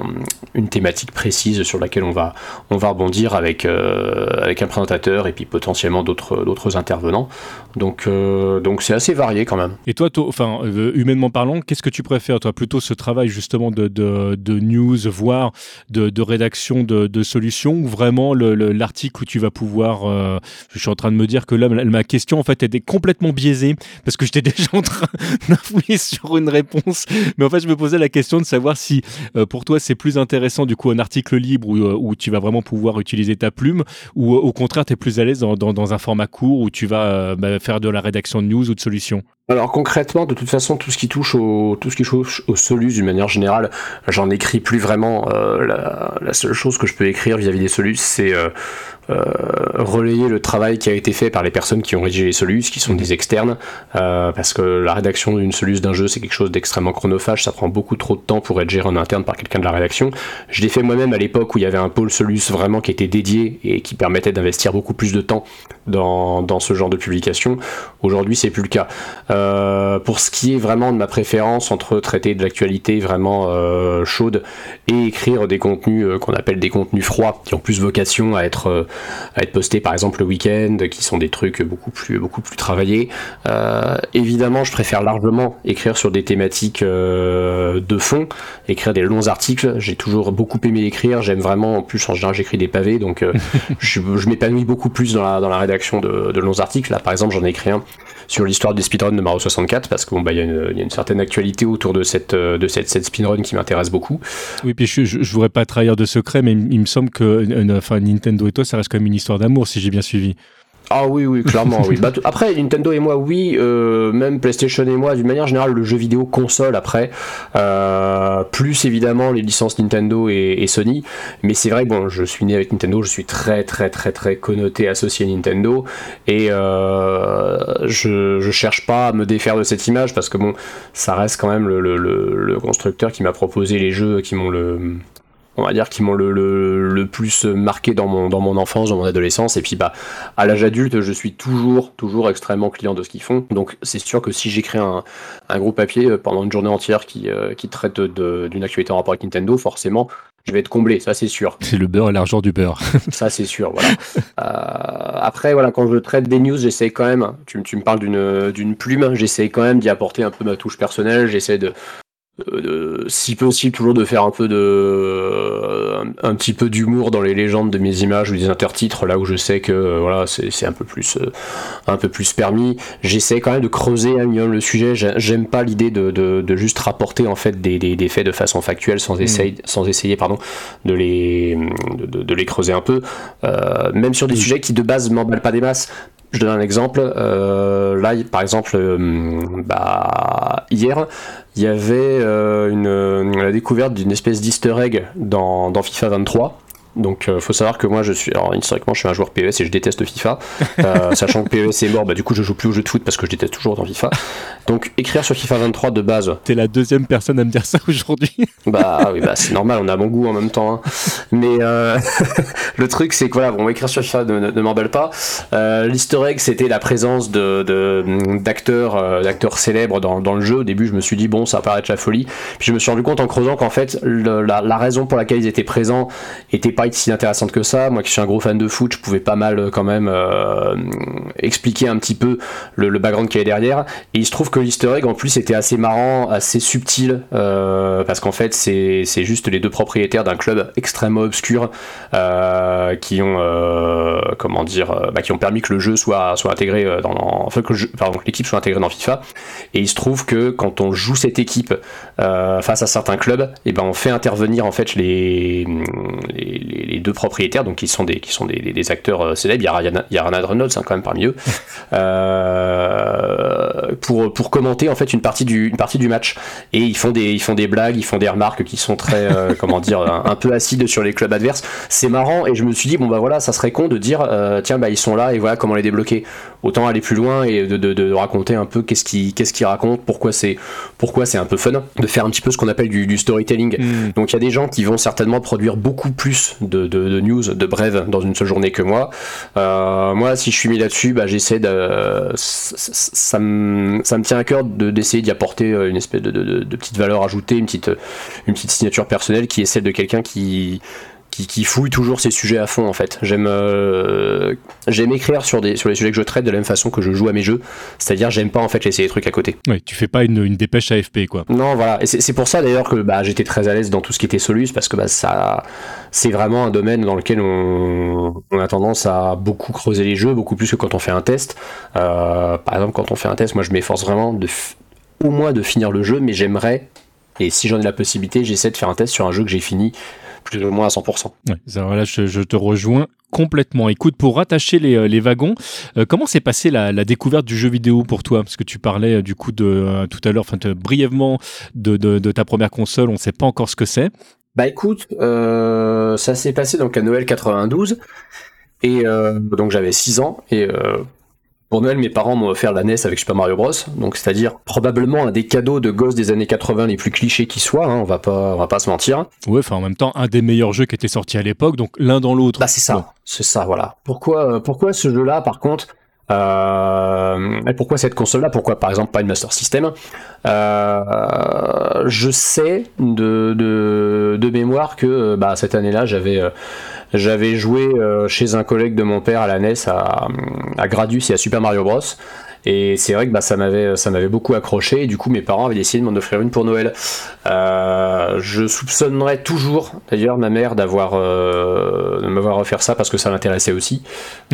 une thématique précise sur laquelle on va, on va rebondir avec, euh, avec un présentateur et puis potentiellement d'autres, intervenants. Donc, euh, donc c'est assez varié quand même. Et toi, enfin, humainement parlant, qu'est-ce que tu préfères, toi, plutôt ce travail justement de, news, voire de, rédaction de, solutions, ou vraiment l'article où tu vas pouvoir, je suis en train de me dire que là, ma question en fait était complètement biaisée parce que j'étais déjà en train d'infouiller sur une réponse. Mais en fait, je me posais la question de savoir si euh, pour toi c'est plus intéressant du coup un article libre où, euh, tu vas vraiment pouvoir utiliser ta plume ou euh, au contraire tu es plus à l'aise dans, un format court où tu vas euh, bah, faire de la rédaction de news ou de solutions? Alors concrètement, de toute façon, tout ce qui touche au tout ce qui touche au solus d'une manière générale, j'en écris plus vraiment. Euh, la, seule chose que je peux écrire vis-à-vis -vis des solus, c'est euh, relayer le travail qui a été fait par les personnes qui ont rédigé les solus, qui sont des externes, euh, parce que la rédaction d'une solus d'un jeu, c'est quelque chose d'extrêmement chronophage, ça prend beaucoup trop de temps pour être géré en interne par quelqu'un de la rédaction. Je l'ai fait moi-même à l'époque où il y avait un pôle solus vraiment qui était dédié et qui permettait d'investir beaucoup plus de temps dans, dans ce genre de publication. Aujourd'hui, c'est plus le cas. Euh, pour ce qui est vraiment de ma préférence entre traiter de l'actualité vraiment euh, chaude et écrire des contenus euh, qu'on appelle des contenus froids, qui ont plus vocation à être, euh, à être postés par exemple le week-end, qui sont des trucs beaucoup plus, beaucoup plus travaillés. Euh, évidemment, je préfère largement écrire sur des thématiques de fond, écrire des longs articles. J'ai toujours beaucoup aimé écrire. J'aime vraiment, en plus en général, j'écris des pavés, donc je, je m'épanouis beaucoup plus dans la, dans la rédaction de, de longs articles. Là, par exemple, j'en ai écrit un sur l'histoire des speedruns de Mario 64 parce qu'il bon, bah, y, y, a une certaine actualité autour de cette, de cette, cette speedrun qui m'intéresse beaucoup. Oui, puis je, je, voudrais pas trahir de secret, mais il, il me semble que enfin, Nintendo et toi, ça reste quand même une histoire d'amour si j'ai bien suivi. Ah oui, oui, clairement, oui. Bah, après, Nintendo et moi, oui, euh, même PlayStation et moi, d'une manière générale, le jeu vidéo console, après, euh, plus évidemment les licences Nintendo et, et Sony, mais c'est vrai, bon, je suis né avec Nintendo, je suis très, très, très, très connoté, associé à Nintendo, et euh, je, je cherche pas à me défaire de cette image, parce que bon, ça reste quand même le, le, le, le constructeur qui m'a proposé les jeux qui m'ont le on va dire, qui m'ont le, le, plus marqué dans mon, dans mon enfance, dans mon adolescence. Et puis, bah, à l'âge adulte, je suis toujours, toujours extrêmement client de ce qu'ils font. Donc, c'est sûr que si j'écris un, un groupe papier euh, pendant une journée entière qui, euh, qui traite d'une actualité en rapport avec Nintendo, forcément, je vais être comblé, ça c'est sûr. C'est le beurre et l'argent du beurre. ça c'est sûr, voilà. Euh, après, voilà, quand je traite des news, j'essaie quand même, tu, tu me parles d'une plume, j'essaie quand même d'y apporter un peu ma touche personnelle, j'essaie de, euh, si possible toujours de faire un peu de euh, un, petit peu d'humour dans les légendes de mes images ou des intertitres là où je sais que euh, voilà c'est un peu plus un peu plus permis j'essaie quand même de creuser un minimum le sujet j'aime pas l'idée de, de, juste rapporter en fait des, des, faits de façon factuelle sans hmm. essayer sans essayer pardon de les de, les creuser un peu même sur des hmm. sujets qui de base m'emballent pas des masses je donne un exemple. là, par exemple, bah, hier, il y avait euh, une, la découverte d'une espèce d'easter egg dans, dans FIFA 23 donc, il euh, faut savoir que moi, je suis, alors historiquement, je suis un joueur PES et je déteste FIFA. Euh, sachant que PES est mort, bah, du coup, je joue plus au jeu de foot parce que je déteste toujours dans FIFA. Donc, écrire sur FIFA 23 de base. T'es la deuxième personne à me dire ça aujourd'hui. bah oui, bah c'est normal, on a bon goût en même temps. Hein. Mais euh, le truc, c'est que voilà, bon, écrire sur FIFA ne, ne, m'embelle pas. L'easter egg, c'était la présence de d'acteurs, d'acteurs célèbres dans, dans, le jeu. Au début, je me suis dit bon, ça va paraître la folie. Puis je me suis rendu compte en creusant qu'en fait, la, la, raison pour laquelle ils étaient présents était pas si intéressante que ça. Moi qui suis un gros fan de foot, je pouvais pas mal euh, quand même euh, expliquer un petit peu le, background qu'il y avait derrière. Et il se trouve que l'easter egg en plus était assez marrant, assez subtil, euh, parce qu'en fait c'est juste les deux propriétaires d'un club extrêmement obscur qui ont comment dire bah, qui ont permis que le jeu soit, soit intégré dans, enfin que l'équipe soit intégrée dans FIFA. Et il se trouve que quand on joue cette équipe face à certains clubs, et eh ben on fait intervenir en fait les, les les, deux propriétaires, donc qui sont des, qui sont des, acteurs euh, célèbres. Il y a, il y a Reynolds hein, quand même parmi eux, euh, pour, pour commenter en fait une partie du, une partie du match. Et ils font des, ils font des blagues, ils font des remarques qui sont très, euh, comment dire, un, peu acides sur les clubs adverses. C'est marrant et je me suis dit bon bah voilà, ça serait con de dire tiens bah ils sont là et voilà comment les débloquer. Autant aller plus loin et de, de, raconter un peu qu'est-ce qu'ils racontent, pourquoi c'est pourquoi c'est un peu fun, de faire un petit peu ce qu'on appelle du, storytelling. Hmm. Donc il y a des gens qui vont certainement produire beaucoup plus de, news, de brèves dans une seule journée que moi. Euh, moi, si je suis mis là-dessus, bah, j'essaie de. Ça, me, ça me tient à cœur d'essayer d'y apporter euh, une espèce de, de, petite valeur ajoutée, une petite, une petite signature personnelle qui est celle de quelqu'un qui qui, fouille toujours ces sujets à fond en fait. J'aime euh, j'aime écrire sur des sur les sujets que je traite de la même façon que je joue à mes jeux, c'est-à-dire j'aime pas en fait laisser les trucs à côté. Ouais, tu fais pas une, une dépêche AFP quoi. Non voilà, et c'est pour ça d'ailleurs que bah, j'étais très à l'aise dans tout ce qui était Solus parce que bah, ça c'est vraiment un domaine dans lequel on, on, a tendance à beaucoup creuser les jeux, beaucoup plus que quand on fait un test. Euh, par exemple quand on fait un test, moi je m'efforce vraiment de au moins de finir le jeu, mais j'aimerais et si j'en ai la possibilité, j'essaie de faire un test sur un jeu que j'ai fini plus ou moins à 100%. Ouais, alors là, je, te rejoins complètement. Écoute, pour rattacher les, euh, les wagons, euh, comment s'est passée la, la, découverte du jeu vidéo pour toi? Parce que tu parlais euh, du coup de tout à l'heure, enfin brièvement de, de, de, ta première console, on ne sait pas encore ce que c'est. Bah écoute, ça s'est passé donc à Noël 92 et donc j'avais 6 ans et pour Noël, mes parents m'ont offert la NES avec Super Mario Bros. Donc, c'est-à-dire probablement un des cadeaux de gosses des années 80 les plus clichés qui soient. Hein, on va pas, on va pas se mentir. Ouais, enfin en même temps, un des meilleurs jeux qui était sorti à l'époque. Donc l'un dans l'autre. Bah c'est ça, c'est ça, voilà. Pourquoi, euh, pourquoi ce jeu-là, par contre, euh, et pourquoi cette console-là? Pourquoi par exemple pas une Master System? Euh, Je sais de, de, de, mémoire que bah, cette année-là, j'avais j'avais joué euh, chez un collègue de mon père à la NES à, à Gradius et à Super Mario Bros. Et c'est vrai que bah, ça m'avait ça m'avait beaucoup accroché et du coup mes parents avaient décidé de m'en offrir une pour Noël. Euh, je soupçonnerais toujours d'ailleurs ma mère d'avoir euh, de m'avoir offert ça parce que ça m'intéressait aussi.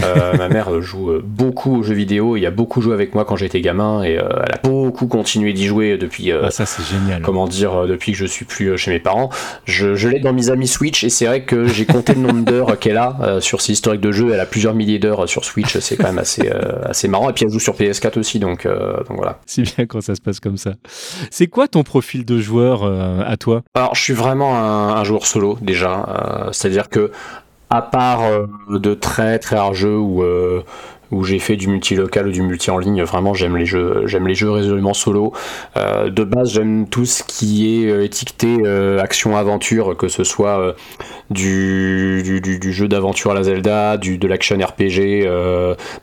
Euh, ma mère joue beaucoup aux jeux vidéo, il y a beaucoup joué avec moi quand j'étais gamin et elle a beaucoup continué d'y jouer depuis. Ah, ça c'est génial. Comment dire depuis que je suis plus chez mes parents. Je, je l'ai dans mes amis Switch et c'est vrai que j'ai compté le nombre d'heures qu'elle a sur ses historiques de jeu. Elle a plusieurs milliers d'heures sur Switch, c'est quand même assez assez marrant. Et puis elle joue sur PS 4 aussi, donc, euh, donc voilà. C'est bien quand ça se passe comme ça. C'est quoi ton profil de joueur euh, à toi? Alors, je suis vraiment un, joueur solo déjà, euh, c'est-à-dire que à part de très très rares jeux où où j'ai fait du multi-local ou du multi en ligne. Vraiment, j'aime les jeux, j'aime les jeux résolument solo. Euh, de base, j'aime tout ce qui est euh, étiqueté euh, action-aventure, que ce soit du, du, jeu d'aventure à la Zelda, du, de l'action RPG,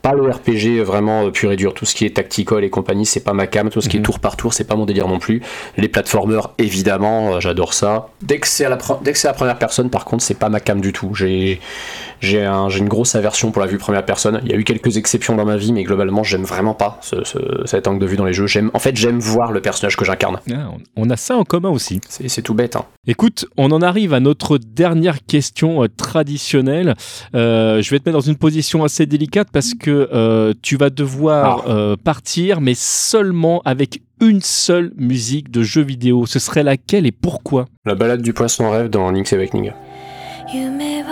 pas le RPG vraiment pur et dur, tout ce qui est tactical et compagnie, c'est pas ma cam, tout ce qui est mhm. tour par tour, c'est pas mon délire non plus. Les platformers, évidemment, j'adore ça. Dès que c'est à la, dès que c'est la première personne, par contre, c'est pas ma cam du tout. J'ai j'ai une grosse aversion pour la vue première personne. Il y a eu quelques exceptions dans ma vie, mais globalement, j'aime vraiment pas ce, cet angle de vue dans les jeux. En fait, j'aime voir le personnage que j'incarne. Ah, on a ça en commun aussi. C'est tout bête. Hein. Écoute, on en arrive à notre dernière question euh, traditionnelle. Euh, je vais te mettre dans une position assez délicate parce que euh, tu vas devoir ah. partir, mais seulement avec une seule musique de jeu vidéo. Ce serait laquelle et pourquoi? La balade du poisson rêve dans Link's Awakening. You may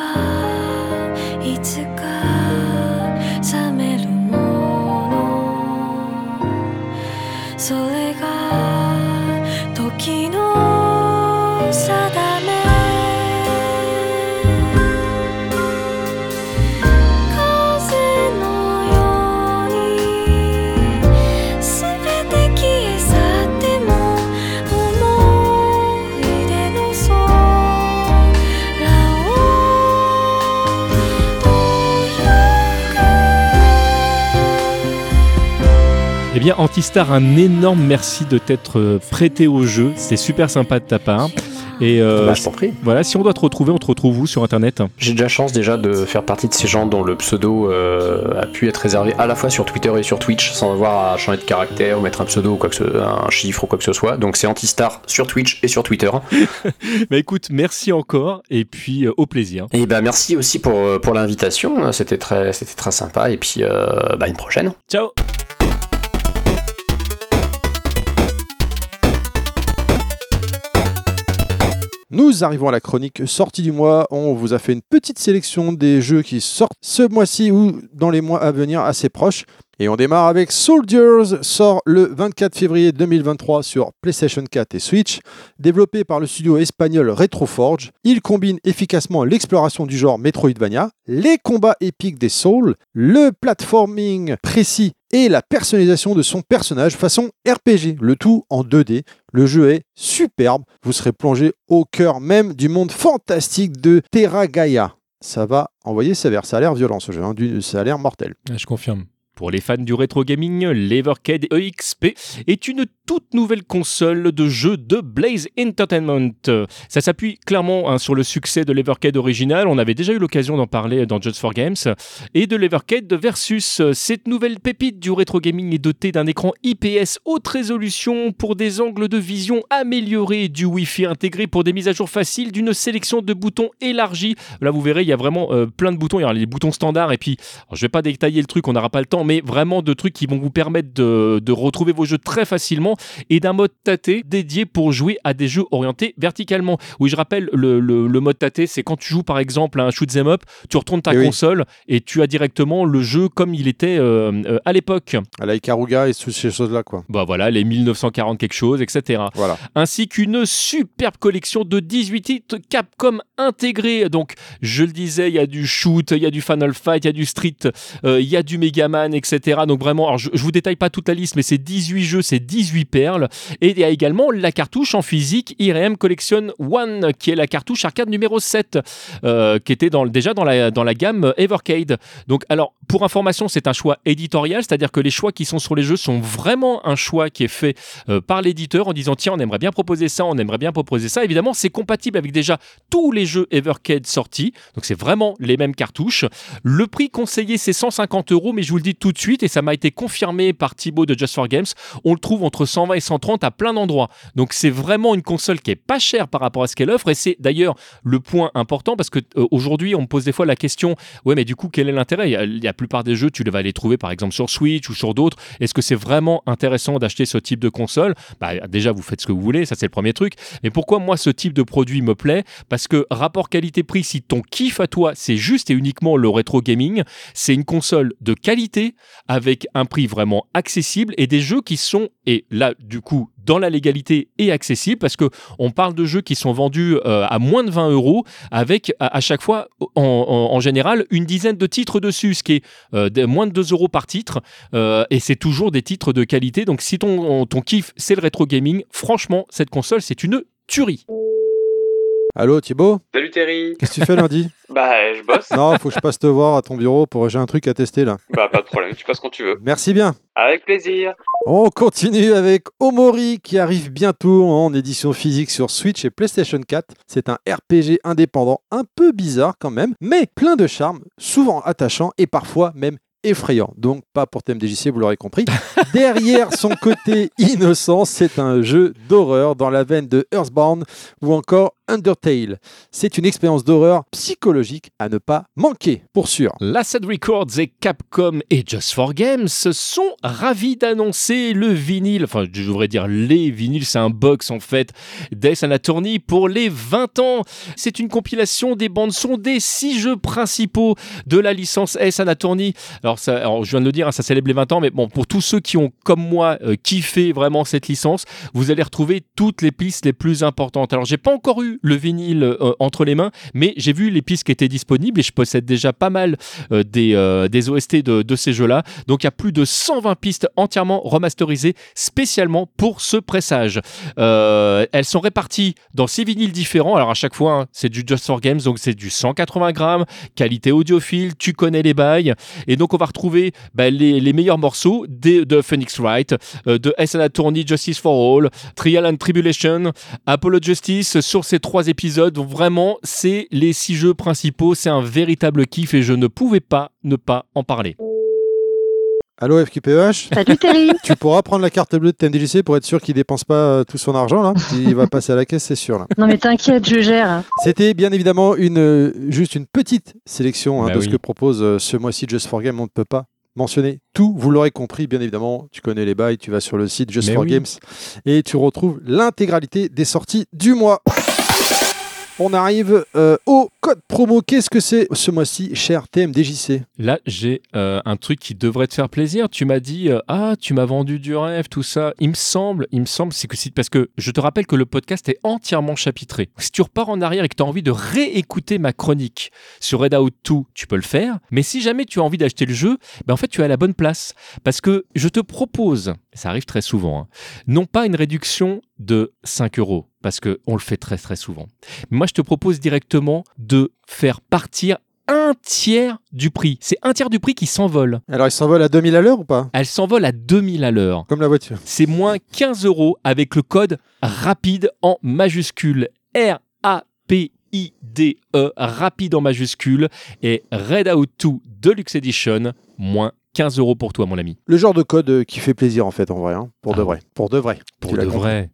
それが時の定め bien, Antistar, un énorme merci de t'être euh, prêté au jeu. C'était super sympa de ta part. Et euh, bah, je t'en prie. Voilà, si on doit te retrouver, on te retrouve où sur internet? J'ai déjà chance déjà de faire partie de ces gens dont le pseudo euh, a pu être réservé à la fois sur Twitter et sur Twitch sans avoir à changer de caractère ou mettre un pseudo ou quoi que ce, un chiffre ou quoi que ce soit. Donc c'est Antistar sur Twitch et sur Twitter. bah écoute, merci encore et puis au plaisir. Et bah merci aussi pour, pour l'invitation, c'était très, c'était très sympa et puis bah une prochaine. Ciao Nous arrivons à la chronique sortie du mois. On vous a fait une petite sélection des jeux qui sortent ce mois-ci ou dans les mois à venir assez proches. Et on démarre avec Soldiers, sort le 24 février 2023 sur PlayStation 4 et Switch. Développé par le studio espagnol Retroforge, il combine efficacement l'exploration du genre Metroidvania, les combats épiques des Souls, le platforming précis et la personnalisation de son personnage façon RPG, le tout en 2D. Le jeu est superbe, vous serez plongé au cœur même du monde fantastique de Terra Gaia. Ça va envoyer sévère, ça a l'air violent ce jeu, hein. ça a l'air mortel. Je confirme. Pour les fans du rétro gaming, l'Evercade EXP est une toute nouvelle console de jeu de Blaze Entertainment. Ça s'appuie clairement hein, sur le succès de l'Evercade original, on avait déjà eu l'occasion d'en parler dans Just for Games, et de l'Evercade versus. Cette nouvelle pépite du rétro gaming est dotée d'un écran IPS haute résolution pour des angles de vision améliorés, du Wi-Fi intégré pour des mises à jour faciles, d'une sélection de boutons élargie. Là vous verrez, il y a vraiment euh, plein de boutons, il y a les boutons standards, et puis je vais pas détailler le truc, on n'aura pas le temps mais vraiment de trucs qui vont vous permettre de, retrouver vos jeux très facilement et d'un mode tâté dédié pour jouer à des jeux orientés verticalement. Oui, je rappelle, le, mode tâté, c'est quand tu joues par exemple à un shoot 'em up, tu retournes ta eh console et tu as directement le jeu comme il était euh, euh, à l'époque. À la Ikaruga et toutes ces choses-là, quoi. Bah voilà, les 1940 quelque chose, etc. Voilà. Ainsi qu'une superbe collection de 18 titres Capcom intégrés. Donc, je le disais, il y a du shoot, il y a du Final Fight, il y a du Street, euh, il y a du Mega Man, etc. Donc vraiment, alors je, je vous détaille pas toute la liste, mais c'est 18 jeux, c'est 18 perles. Et il y a également la cartouche en physique IRM Collection One, qui est la cartouche arcade numéro 7, euh, qui était déjà dans la, dans la gamme Evercade. Donc alors, pour information, c'est un choix éditorial, c'est-à-dire que les choix qui sont sur les jeux sont vraiment un choix qui est fait euh, par l'éditeur en disant tiens, on aimerait bien proposer ça, on aimerait bien proposer ça. Évidemment, c'est compatible avec déjà tous les jeux Evercade sortis, donc c'est vraiment les mêmes cartouches. Le prix conseillé, c'est 150 euros, mais je vous le dis tout de suite, et ça m'a été confirmé par Thibaut de Just for Games, on le trouve entre 120 et 130 à plein d'endroits. Donc c'est vraiment une console qui est pas chère par rapport à ce qu'elle offre, et c'est d'ailleurs le point important parce que euh, aujourd'hui on me pose des fois la question, ouais mais du coup quel est l'intérêt? La plupart des jeux tu vas les trouver par exemple sur Switch ou sur d'autres. Est-ce que c'est vraiment intéressant d'acheter ce type de console? Bah déjà vous faites ce que vous voulez, ça c'est le premier truc. Mais pourquoi moi ce type de produit me plaît? Parce que rapport qualité-prix, si ton kiff à toi c'est juste et uniquement le rétro gaming, c'est une console de qualité avec un prix vraiment accessible et des jeux qui sont, et là du coup dans la légalité et accessible parce que on parle de jeux qui sont vendus euh, à moins de 20 euros avec à, chaque fois en, général une dizaine de titres dessus, ce qui est euh, moins de 2 euros par titre euh, et c'est toujours des titres de qualité. Donc si ton, ton kiff c'est le rétro gaming, franchement cette console c'est une tuerie. Allô Thibaut Salut Terry Qu'est-ce que tu fais lundi Bah, je bosse. Non, faut que je passe te voir à ton bureau pour j'ai un truc à tester là. bah, pas de problème, tu passes quand tu veux. Merci bien. Avec plaisir. On continue avec Omori qui arrive bientôt en édition physique sur Switch et PlayStation 4. C'est un RPG indépendant un peu bizarre quand même, mais plein de charme, souvent attachant et parfois même effrayant. Donc pas pour TMDJC, vous l'aurez compris. Derrière son côté innocent, c'est un jeu d'horreur dans la veine de Earthbound ou encore Undertale. C'est une expérience d'horreur psychologique à ne pas manquer, pour sûr. L'Acid Records et Capcom et Just for Games sont ravis d'annoncer le vinyle, enfin je devrais dire les vinyles, c'est un box en fait, Death Anatomy pour les 20 ans. C'est une compilation des bandes son des six jeux principaux de la licence S Anatomy. Alors, alors je viens de le dire, hein, ça célèbre les 20 ans, mais bon, pour tous ceux qui ont comme moi euh, kiffé vraiment cette licence, vous allez retrouver toutes les pistes les plus importantes. Alors j'ai pas encore eu le vinyle euh, entre les mains, mais j'ai vu les pistes qui étaient disponibles et je possède déjà pas mal euh, des, euh, des OST de, de ces jeux-là. Donc il y a plus de 120 pistes entièrement remasterisées spécialement pour ce pressage. Elles sont réparties dans six vinyles différents. Alors à chaque fois, hein, c'est du Just for Games, donc c'est du 180 grammes, qualité audiophile, tu connais les bails. Et donc on va retrouver bah, les, les meilleurs morceaux de Phoenix Wright, de S. Attorney, Justice for All, Trial and Tribulation, Apollo Justice sur ces trois épisodes. Donc, Vraiment, c'est les six jeux principaux. C'est un véritable kiff et je ne pouvais pas ne pas en parler. Allô FQPH Salut Terry Tu pourras prendre la carte bleue de TMDJC pour être sûr qu'il dépense pas euh, tout son argent là. Il va passer à la caisse, c'est sûr là. Non mais t'inquiète, je gère. C'était bien évidemment une, euh, juste une petite sélection hein, Bah de oui. ce que propose euh, ce mois-ci Just for Game. On ne peut pas mentionner tout. Vous l'aurez compris, bien évidemment. Tu connais les bails, tu vas sur le site Just Mais for oui. Games et tu retrouves l'intégralité des sorties du mois. On arrive euh, au code promo. Qu'est-ce que c'est ce mois-ci, cher TMDJC Là, j'ai euh, un truc qui devrait te faire plaisir. Tu m'as dit euh, ah, tu m'as vendu du rêve, tout ça. Il me semble, il me semble, c'est que si parce que je te rappelle que le podcast est entièrement chapitré. Si tu repars en arrière et que tu as envie de réécouter ma chronique sur Redout 2, tu peux le faire. Mais si jamais tu as envie d'acheter le jeu, ben en fait, tu es à la bonne place parce que je te propose, ça arrive très souvent, hein, non pas une réduction de 5 euros parce que on le fait très très souvent. Moi, je te propose directement de faire partir un tiers du prix. C'est un tiers du prix qui s'envole. Alors, il s'envole à 2000 à l'heure ou pas? Elle s'envole à 2000 à l'heure. Comme la voiture. C'est moins 15 euros avec le code RAPIDE en majuscule. R-A-P-I-D-E, E, rapide en majuscule. Et Redout 2 Deluxe Edition, moins 15 euros pour toi, mon ami. Le genre de code qui fait plaisir en fait, en vrai. hein, pour de Ah. vrai. Pour de vrai. Pour Tu de vrai.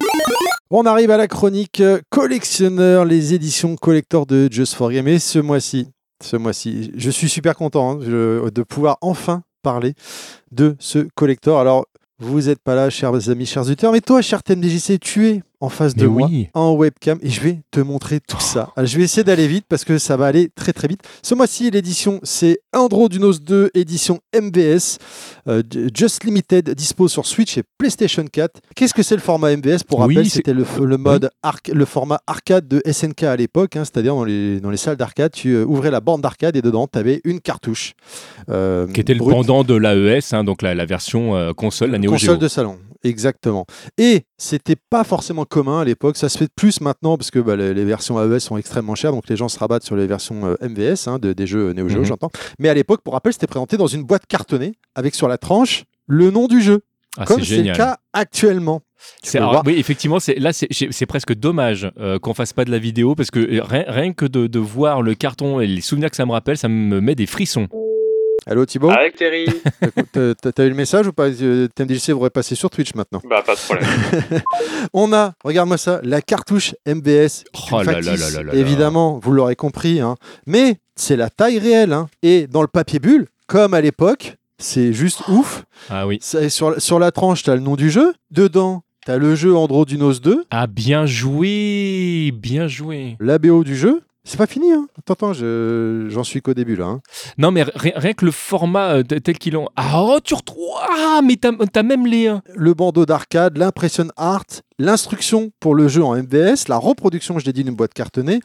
On arrive à la chronique euh, collectionneur, les éditions collector de Just for Game. Et ce mois-ci, ce mois-ci, je suis super content hein, de pouvoir enfin parler de ce collector. Alors, vous n'êtes pas là, chers amis, chers auditeurs, mais toi, cher TMDJC, tu es en face de moi oui. en webcam et je vais te montrer tout ça. Alors, je vais essayer d'aller vite parce que ça va aller très très vite. Ce mois-ci, l'édition, c'est Androdunos 2, édition MVS, euh, Just Limited, dispo sur Switch et PlayStation 4. Qu'est-ce que c'est le format MVS Pour rappel, c'était le, mode arc- le format arcade de SNK à l'époque, hein, c'est-à-dire dans les, dans les salles d'arcade, tu euh, ouvrais la borne d'arcade et dedans, tu avais une cartouche. euh, Qui était le pendant de l'AES, hein, donc la, la version console, la Neo Geo. Console de salon, exactement. Et c'était pas forcément commun à l'époque, ça se fait plus maintenant parce que bah, les, les versions AES sont extrêmement chères, donc les gens se rabattent sur les versions euh, MVS hein, de- des jeux Neo Geo, Mhm. j'entends. Mais à l'époque, pour rappel, c'était présenté dans une boîte cartonnée avec sur la tranche le nom du jeu, Ah, comme c'est le cas actuellement. Alors, voir. oui, effectivement, c'est, là, c'est, presque dommage euh, qu'on fasse pas de la vidéo parce que euh, rien, rien que de, de voir le carton et les souvenirs que ça me rappelle, ça me met des frissons. Allô Thibaut, Avec Terry. Écoute, t'as- t'as t'as eu le message ou pas Euh, TMDJC devrait passer sur Twitch maintenant. bah, pas de problème. On a, regarde-moi ça, la cartouche MVS. Oh là là là là là là. évidemment, vous l'aurez compris. hein. Mais c'est la taille réelle. hein. Et dans le papier bulle, comme à l'époque, c'est juste ouf. Ah oui. Sur, sur la tranche, tu as le nom du jeu. Dedans, tu as le jeu Androdunos 2, Ah, bien joué, bien joué. la BO du jeu. C'est pas fini, hein. Je- j'en suis qu'au début là. hein. Non, mais ri- rien que le format euh, tel qu'il ont. Ah, oh, tu retrouves. Ah, mais t'as t'as même les. euh, Le bandeau d'arcade, l'impression art, l'instruction pour le jeu en MVS, la reproduction, je l'ai dit, d'une boîte cartonnée,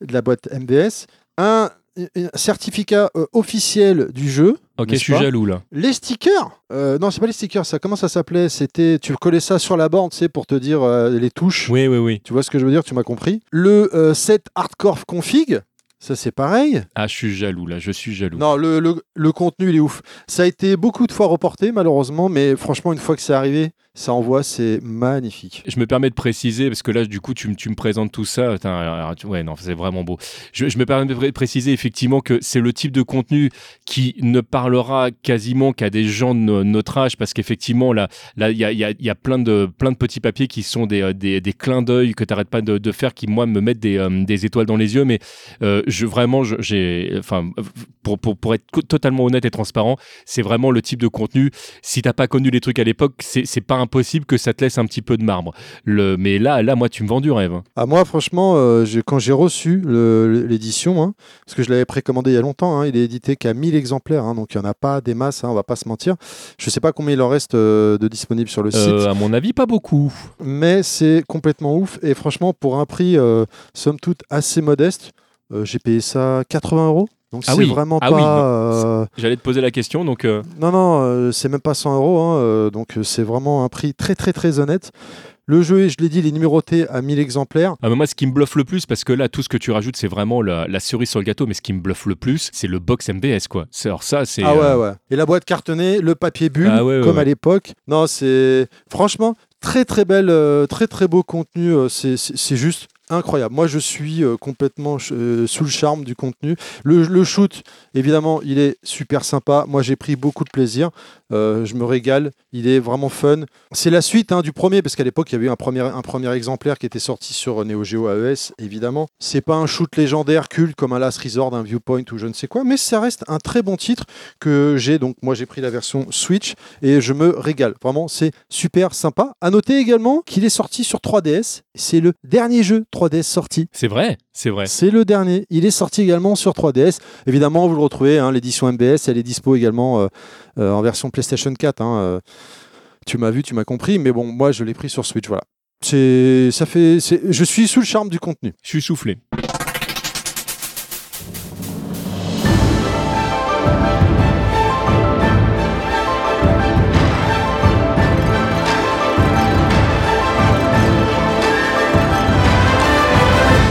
de la boîte MVS, un, un certificat euh, officiel du jeu. Ok, je suis pas jaloux là. Les stickers euh, Non, c'est pas les stickers, ça. Comment ça s'appelait? C'était. Tu collais ça sur la borne, sais, pour te dire euh, les touches. Oui, oui, oui. Tu vois ce que je veux dire? Tu m'as compris. Le euh, set hardcore config, ça c'est pareil. Ah, je suis jaloux là, je suis jaloux. Non, le, le- le contenu, il est ouf. Ça a été beaucoup de fois reporté, malheureusement, mais franchement, une fois que c'est arrivé, ça envoie, c'est magnifique. Je me permets de préciser, parce que là, du coup, tu, me- présentes tout ça. Tu- ouais, non, c'est vraiment beau. Je, me permets de pré- préciser effectivement que c'est le type de contenu qui ne parlera quasiment qu'à des gens de no- notre âge, parce qu'effectivement, là, il y a, plein, de, petits papiers qui sont des, euh, des, clins d'œil que tu n'arrêtes pas de, faire, qui, moi, me mettent des, euh, étoiles dans les yeux. Mais euh, vraiment, pour, pour, être totalement honnête et transparent, c'est vraiment le type de contenu. Si t'as pas connu les trucs à l'époque, c'est pas impossible que ça te laisse un petit peu de marbre. Le, mais là, là, moi, tu me vends du rêve. hein. Ah, moi, franchement, euh, quand j'ai reçu l'édition, hein, parce que je l'avais précommandé il y a longtemps, hein, il est édité qu'à 1000 exemplaires, hein, donc il n'y en a pas des masses, on va pas se mentir. Je sais pas combien il en reste euh, de disponibles sur le site. Euh, à mon avis, pas beaucoup. mais c'est complètement ouf. Et franchement, pour un prix, somme toute, assez modeste, j'ai payé ça 80 euros. Donc Ah c'est oui. vraiment Ah pas. oui, euh, J'allais te poser la question, donc euh, Non, non, euh, c'est même pas 100 euros. hein, donc c'est vraiment un prix très, très, très honnête. Le jeu, je l'ai dit, il est numéroté à 1000 exemplaires. ah, mais moi, ce qui me bluffe le plus, parce que là, tout ce que tu rajoutes, c'est vraiment la, la cerise sur le gâteau, mais ce qui me bluffe le plus, c'est le box MBS, quoi. Alors ça, c'est. Ah euh, ouais. Et la boîte cartonnée, le papier bulle, Ah ouais, comme ouais. à l'époque. Non, c'est franchement très très belle, euh, très très beau contenu. euh, c'est juste incroyable. Moi, je suis euh, complètement euh, sous le charme du contenu. Le shoot, évidemment, il est super sympa. Moi, j'ai pris beaucoup de plaisir. Euh, je me régale. Il est vraiment fun. C'est la suite hein, du premier, parce qu'à l'époque, il y avait eu un premier, un premier exemplaire qui était sorti sur Neo Geo AES, évidemment. C'est pas un shoot légendaire culte comme un Last Resort, un Viewpoint ou je ne sais quoi, mais ça reste un très bon titre que j'ai. Donc, moi, j'ai pris la version Switch et je me régale. Vraiment, c'est super sympa. À noter également qu'il est sorti sur 3DS. C'est le dernier jeu 3DS sorti. C'est vrai, c'est vrai. C'est le dernier. Il est sorti également sur 3DS. Évidemment, vous le retrouvez, hein, l'édition MBS, elle est dispo également euh, euh, en version PlayStation 4. hein, euh. tu m'as vu, tu m'as compris, mais bon, moi je l'ai pris sur Switch. Voilà. C'est, ça fait, c'est- je suis sous le charme du contenu. Je suis soufflé.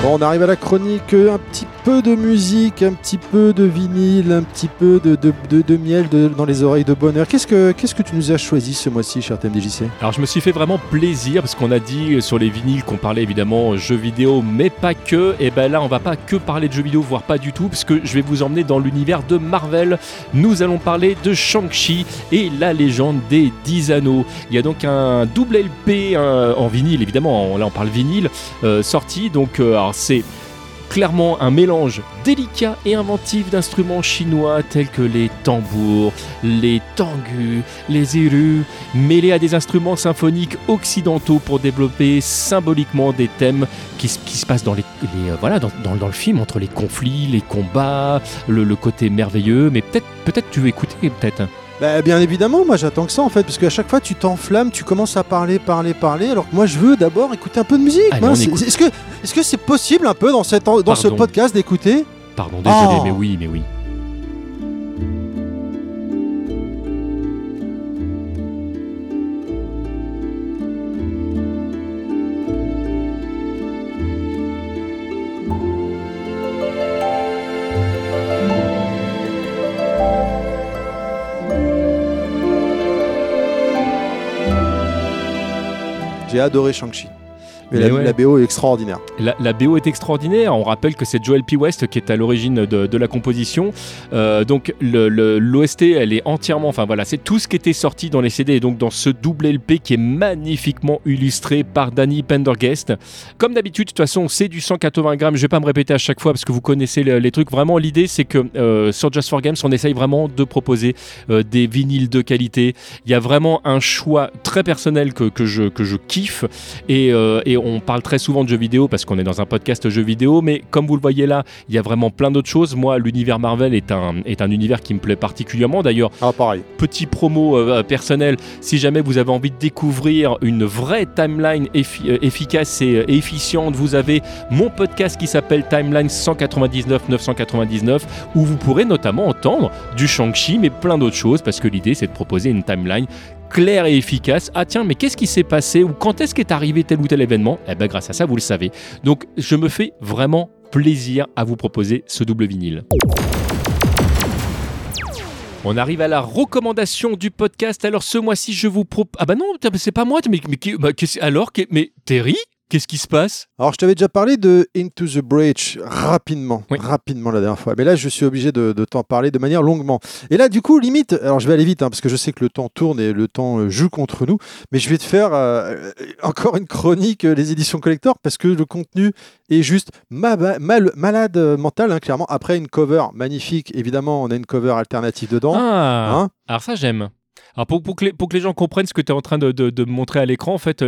Bon, on arrive à la chronique. Un petit peu de musique, un petit peu de vinyle, un petit peu de, miel dans les oreilles de bonheur. Qu'est-ce que, tu nous as choisi ce mois-ci, cher TMDJC Alors je me suis fait vraiment plaisir parce qu'on a dit sur les vinyles qu'on parlait évidemment jeux vidéo mais pas que. Et ben là on va pas que parler de jeux vidéo voire pas du tout parce que je vais vous emmener dans l'univers de Marvel. Nous allons parler de Shang-Chi et la légende des 10 anneaux. Il y a donc un double LP en vinyle évidemment. Là on parle vinyle euh, sorti. Donc euh, c'est clairement un mélange délicat et inventif d'instruments chinois tels que les tambours, les tangus, les érus, mêlés à des instruments symphoniques occidentaux pour développer symboliquement des thèmes qui, se- passent euh, dans, le film, entre les conflits, les combats, le, le côté merveilleux. Mais peut-être peut tu veux écouter, peut-être. Bah, bien évidemment, moi j'attends que ça en fait, parce qu'à chaque fois tu t'enflammes, tu commences à parler, parler, parler, alors que moi je veux d'abord écouter un peu de musique. Allez. Est-ce que c'est possible un peu dans, cette, dans ce podcast d'écouter? Pardon, désolé, Oh. mais oui, mais oui. J'ai adoré Shang-Chi. Mais, Mais la, ouais. la BO est extraordinaire. La, la BO est extraordinaire. On rappelle que c'est Joel P. West qui est à l'origine de, de la composition. Euh, donc l'OST, elle est entièrement, enfin voilà, c'est tout ce qui était sorti dans les CD et donc dans ce double LP qui est magnifiquement illustré par Danny Pendergast. Comme d'habitude, de toute façon, c'est du 180 grammes. Je vais pas me répéter à chaque fois parce que vous connaissez les, les trucs. Vraiment, l'idée c'est que euh, sur Just for Games, on essaye vraiment de proposer euh, des vinyles de qualité. Il y a vraiment un choix très personnel que, que je, que je kiffe et, euh, et on parle très souvent de jeux vidéo parce qu'on est dans un podcast jeux vidéo, mais comme vous le voyez là, il y a vraiment plein d'autres choses. Moi, l'univers Marvel est un, est un univers qui me plaît particulièrement. D'ailleurs, Ah, pareil. petit promo euh, personnel, si jamais vous avez envie de découvrir une vraie timeline effi- euh, efficace et euh, efficiente, vous avez mon podcast qui s'appelle Timeline 199 999 où vous pourrez notamment entendre du Shang-Chi mais plein d'autres choses parce que l'idée c'est de proposer une timeline claire et efficace. Ah tiens, mais qu'est-ce qui s'est passé ou quand est-ce qu'est arrivé tel ou tel événement? Eh bien grâce à ça, vous le savez. Donc je me fais vraiment plaisir à vous proposer ce double vinyle. On arrive à la recommandation du podcast. Alors ce mois-ci, je vous propose. Ah bah non, mais c'est pas moi. Mais, mais qui- bah, alors, mais Terry, qu'est-ce qui se passe? Alors, je t'avais déjà parlé de Into the Breach rapidement, Oui. rapidement la dernière fois. Mais là, je suis obligé de, de t'en parler de manière longuement. Et là, du coup, limite, alors je vais aller vite hein, parce que je sais que le temps tourne et le temps euh, joue contre nous. Mais je vais te faire euh, encore une chronique euh, les éditions collector parce que le contenu est juste ma- mal- malade mental, hein, clairement. Après une cover magnifique, évidemment, on a une cover alternative dedans. Ah, Hein alors ça j'aime. Alors pour, que les, gens comprennent ce que tu es en train de, montrer à l'écran, en fait,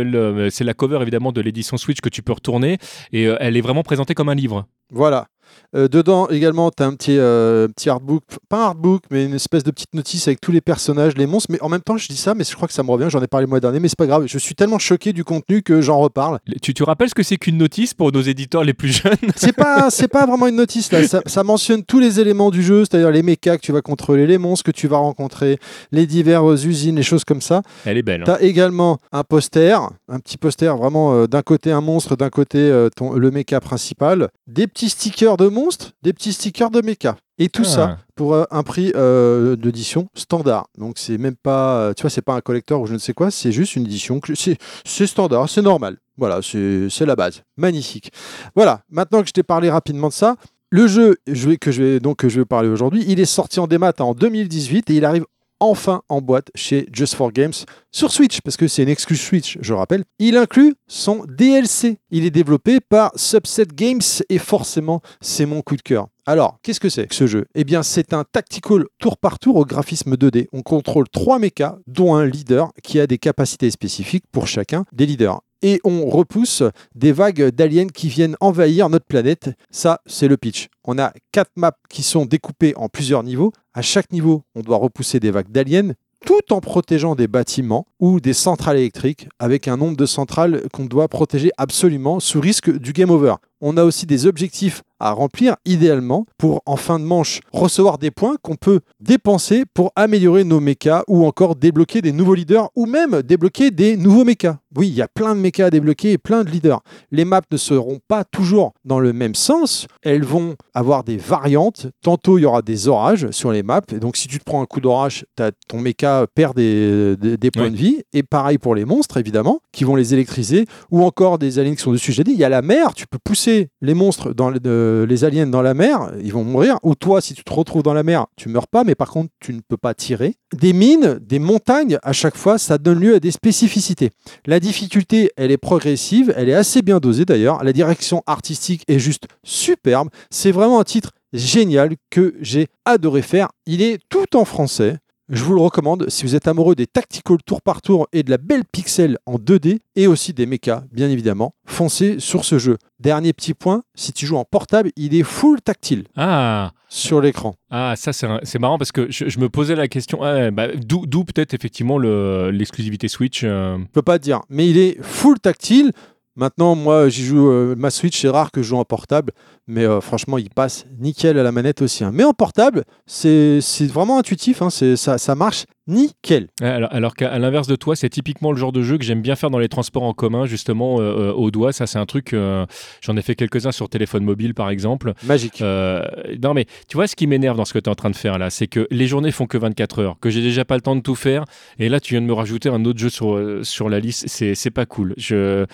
c'est la cover évidemment de l'édition Switch que tu peux retourner et euh, elle est vraiment présentée comme un livre. Voilà. Euh, dedans également, tu as un petit, euh, petit artbook, pas un artbook, mais une espèce de petite notice avec tous les personnages, les monstres. Mais en même temps, je dis ça, mais je crois que ça me revient, j'en ai parlé le mois dernier, mais c'est pas grave. Je suis tellement choqué du contenu que j'en reparle. Tu, tu rappelles ce que c'est qu'une notice pour nos éditeurs les plus jeunes? C'est pas, c'est pas vraiment une notice là. Ça, ça mentionne tous les éléments du jeu, c'est-à-dire les mechas que tu vas contrôler, les monstres que tu vas rencontrer, les diverses usines, les choses comme ça. Elle est belle. hein. Tu as également un poster, un petit poster vraiment euh, d'un côté un monstre, d'un côté ton, le mecha principal, des petits stickers de monstres, des petits stickers de mecha. Et tout Ah. ça pour euh, un prix euh, d'édition standard. Donc c'est même pas, euh, tu vois, c'est pas un collector ou je ne sais quoi, c'est juste une édition, que- c'est standard, c'est normal. Voilà, c'est la base. Magnifique. Voilà, maintenant que je t'ai parlé rapidement de ça, le jeu je vais, que je vais donc que je vais parler aujourd'hui, il est sorti en démat en 2018 et il arrive enfin en boîte chez Just for Games sur Switch, parce que c'est une exclus Switch, je rappelle. Il inclut son DLC. Il est développé par Subset Games et forcément, c'est mon coup de cœur. Alors, qu'est-ce que c'est que ce jeu? Eh bien, c'est un tactical tour par tour au graphisme 2D. On contrôle trois mechas, dont un leader qui a des capacités spécifiques pour chacun des leaders. Et on repousse des vagues d'aliens qui viennent envahir notre planète. Ça, c'est le pitch. On a quatre maps qui sont découpées en plusieurs niveaux. À chaque niveau, on doit repousser des vagues d'aliens tout en protégeant des bâtiments ou des centrales électriques avec un nombre de centrales qu'on doit protéger absolument sous risque du game over. On a aussi des objectifs à remplir idéalement pour en fin de manche recevoir des points qu'on peut dépenser pour améliorer nos mechas ou encore débloquer des nouveaux leaders ou même débloquer des nouveaux mechas. Oui, il y a plein de mechas à débloquer et plein de leaders. Les maps ne seront pas toujours dans le même sens, elles vont avoir des variantes. Tantôt il y aura des orages sur les maps et donc si tu te prends un coup d'orage, ton mecha perd des, des- des points de vie et pareil pour les monstres évidemment qui vont les électriser ou encore des aliens qui sont dessus. J'ai dit, il y a la mer, tu peux pousser les monstres, dans le- de- les aliens dans la mer, ils vont mourir. Ou toi, si tu te retrouves dans la mer, tu meurs pas, mais par contre, tu ne peux pas tirer. Des mines, des montagnes, à chaque fois, ça donne lieu à des spécificités. La difficulté, elle est progressive, elle est assez bien dosée d'ailleurs. La direction artistique est juste superbe. C'est vraiment un titre génial que j'ai adoré faire. Il est tout en français. Je vous le recommande si vous êtes amoureux des tactical tour par tour et de la belle pixel en 2D et aussi des mechas, bien évidemment. Foncez sur ce jeu. Dernier petit point, si tu joues en portable, il est full tactile Ah, sur l'écran. ah ça c'est marrant parce que je, je me posais la question, ah, bah, d'où d'où peut-être effectivement le- l'exclusivité Switch. euh, Je peux pas te dire, mais il est full tactile. Maintenant, moi, j'y joue euh, ma Switch, c'est rare que je joue en portable, mais euh, franchement, il passe nickel à la manette aussi. hein. Mais en portable, c'est vraiment intuitif, hein, ça, ça marche nickel. Alors, alors qu'à l'inverse de toi, c'est typiquement le genre de jeu que j'aime bien faire dans les transports en commun, justement, euh, euh, au doigt. Ça, c'est un truc, euh, j'en ai fait quelques-uns sur téléphone mobile, par exemple. Magique. Euh, non, mais tu vois, ce qui m'énerve dans ce que tu es en train de faire là, c'est que les journées font que 24 heures, que j'ai déjà pas le temps de tout faire. Et là, tu viens de me rajouter un autre jeu sur, sur la liste. C'est pas cool. Je,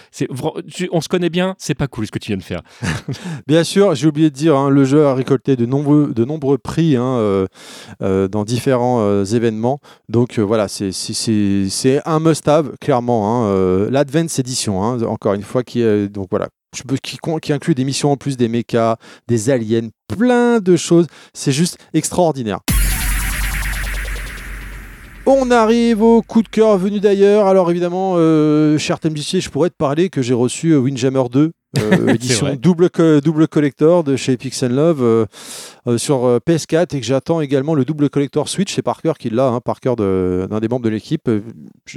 on se connaît bien, c'est pas cool ce que tu viens de faire. Bien sûr, j'ai oublié de dire, hein, le jeu a récolté de nombreux, de nombreux prix hein, dans différents événements. Donc euh, voilà, c'est- un must-have, clairement. hein, euh, L'Advance Edition, hein, encore une fois, qui qui inclut des missions en plus, des mechas, des aliens, plein de choses. C'est juste extraordinaire. On arrive au coup de cœur venu d'ailleurs. Alors évidemment, euh, cher TMDC, je pourrais te parler que j'ai reçu euh, Windjammer 2, euh, édition double, co- double collector de chez Pix Love euh, euh, sur euh, PS4 et que j'attends également le double collector Switch. C'est Parker qui l'a, hein, Parker de- d'un des membres de l'équipe.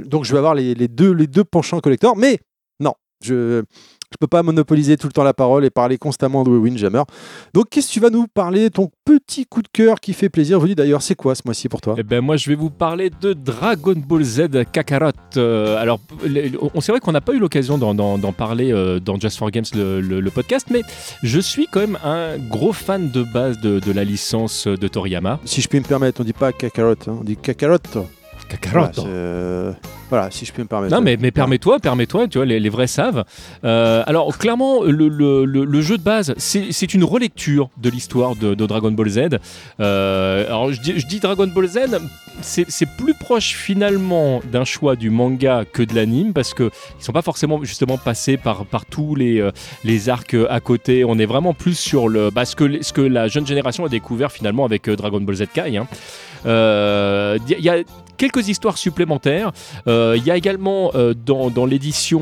Donc je vais avoir les, les deux, les deux penchants collector. Mais non, je je peux pas monopoliser tout le temps la parole et parler constamment de Windjammer. Donc qu'est-ce que tu vas nous parler Ton petit coup de cœur qui fait plaisir. Venu d'ailleurs, c'est quoi ce mois-ci pour toi? Eh ben moi je vais vous parler de Dragon Ball Z Kakarot. Euh, alors on c'est vrai qu'on n'a pas eu l'occasion d'en, parler euh, dans Just for Games le, le- le podcast, mais je suis quand même un gros fan de base de, de la licence de Toriyama. Si je puis me permettre, on dit pas Kakarot, hein, on dit Kakarot. Voilà, c'est, euh, voilà, si je peux me permettre. Non mais, mais permets-toi, permets-toi, tu vois, les, les vrais savent. Euh, alors clairement, le, le- le- le jeu de base, c'est une relecture de l'histoire de, de Dragon Ball Z. Euh, alors je dis, je dis Dragon Ball Z, c'est plus proche finalement d'un choix du manga que de l'anime parce que ils sont pas forcément justement passés par, par tous les, les arcs à côté. On est vraiment plus sur le, bah, ce, que, ce que la jeune génération a découvert finalement avec Dragon Ball Z Kai. hein. Il il y a quelques histoires supplémentaires. Euh, Il y a également euh, dans, dans l'édition.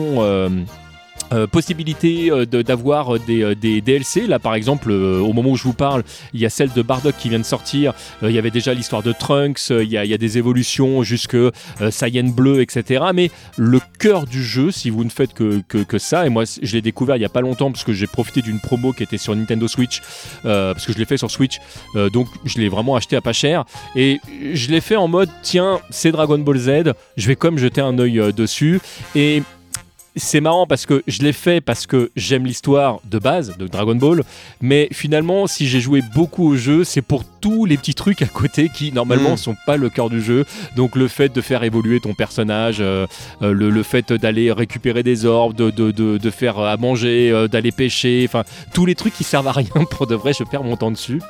Euh, possibilité euh, d'avoir euh, des, DLC. Là, par exemple, au moment où je vous parle, il y a celle de Bardock qui vient de sortir. Il y avait déjà l'histoire de Trunks. il, y a, des évolutions jusque Saiyan bleu, etc. Mais le cœur du jeu, si vous ne faites que, ça, et moi je l'ai découvert il y a pas longtemps parce que j'ai profité d'une promo qui était sur Nintendo Switch, parce que je l'ai fait sur Switch, donc je l'ai vraiment acheté à pas cher. Et je l'ai fait en mode, tiens, c'est Dragon Ball Z, je vais même jeter un œil dessus. Et c'est marrant parce que je l'ai fait parce que j'aime l'histoire de base de Dragon Ball, mais finalement, si j'ai joué beaucoup au jeu, c'est pour tous les petits trucs à côté qui normalement Mm. sont pas le cœur du jeu. Donc le fait de faire évoluer ton personnage, euh, euh, le, le fait d'aller récupérer des orbes, de, de, de, de faire à manger, euh, d'aller pêcher, enfin tous les trucs qui servent à rien pour de vrai, je perds mon temps dessus.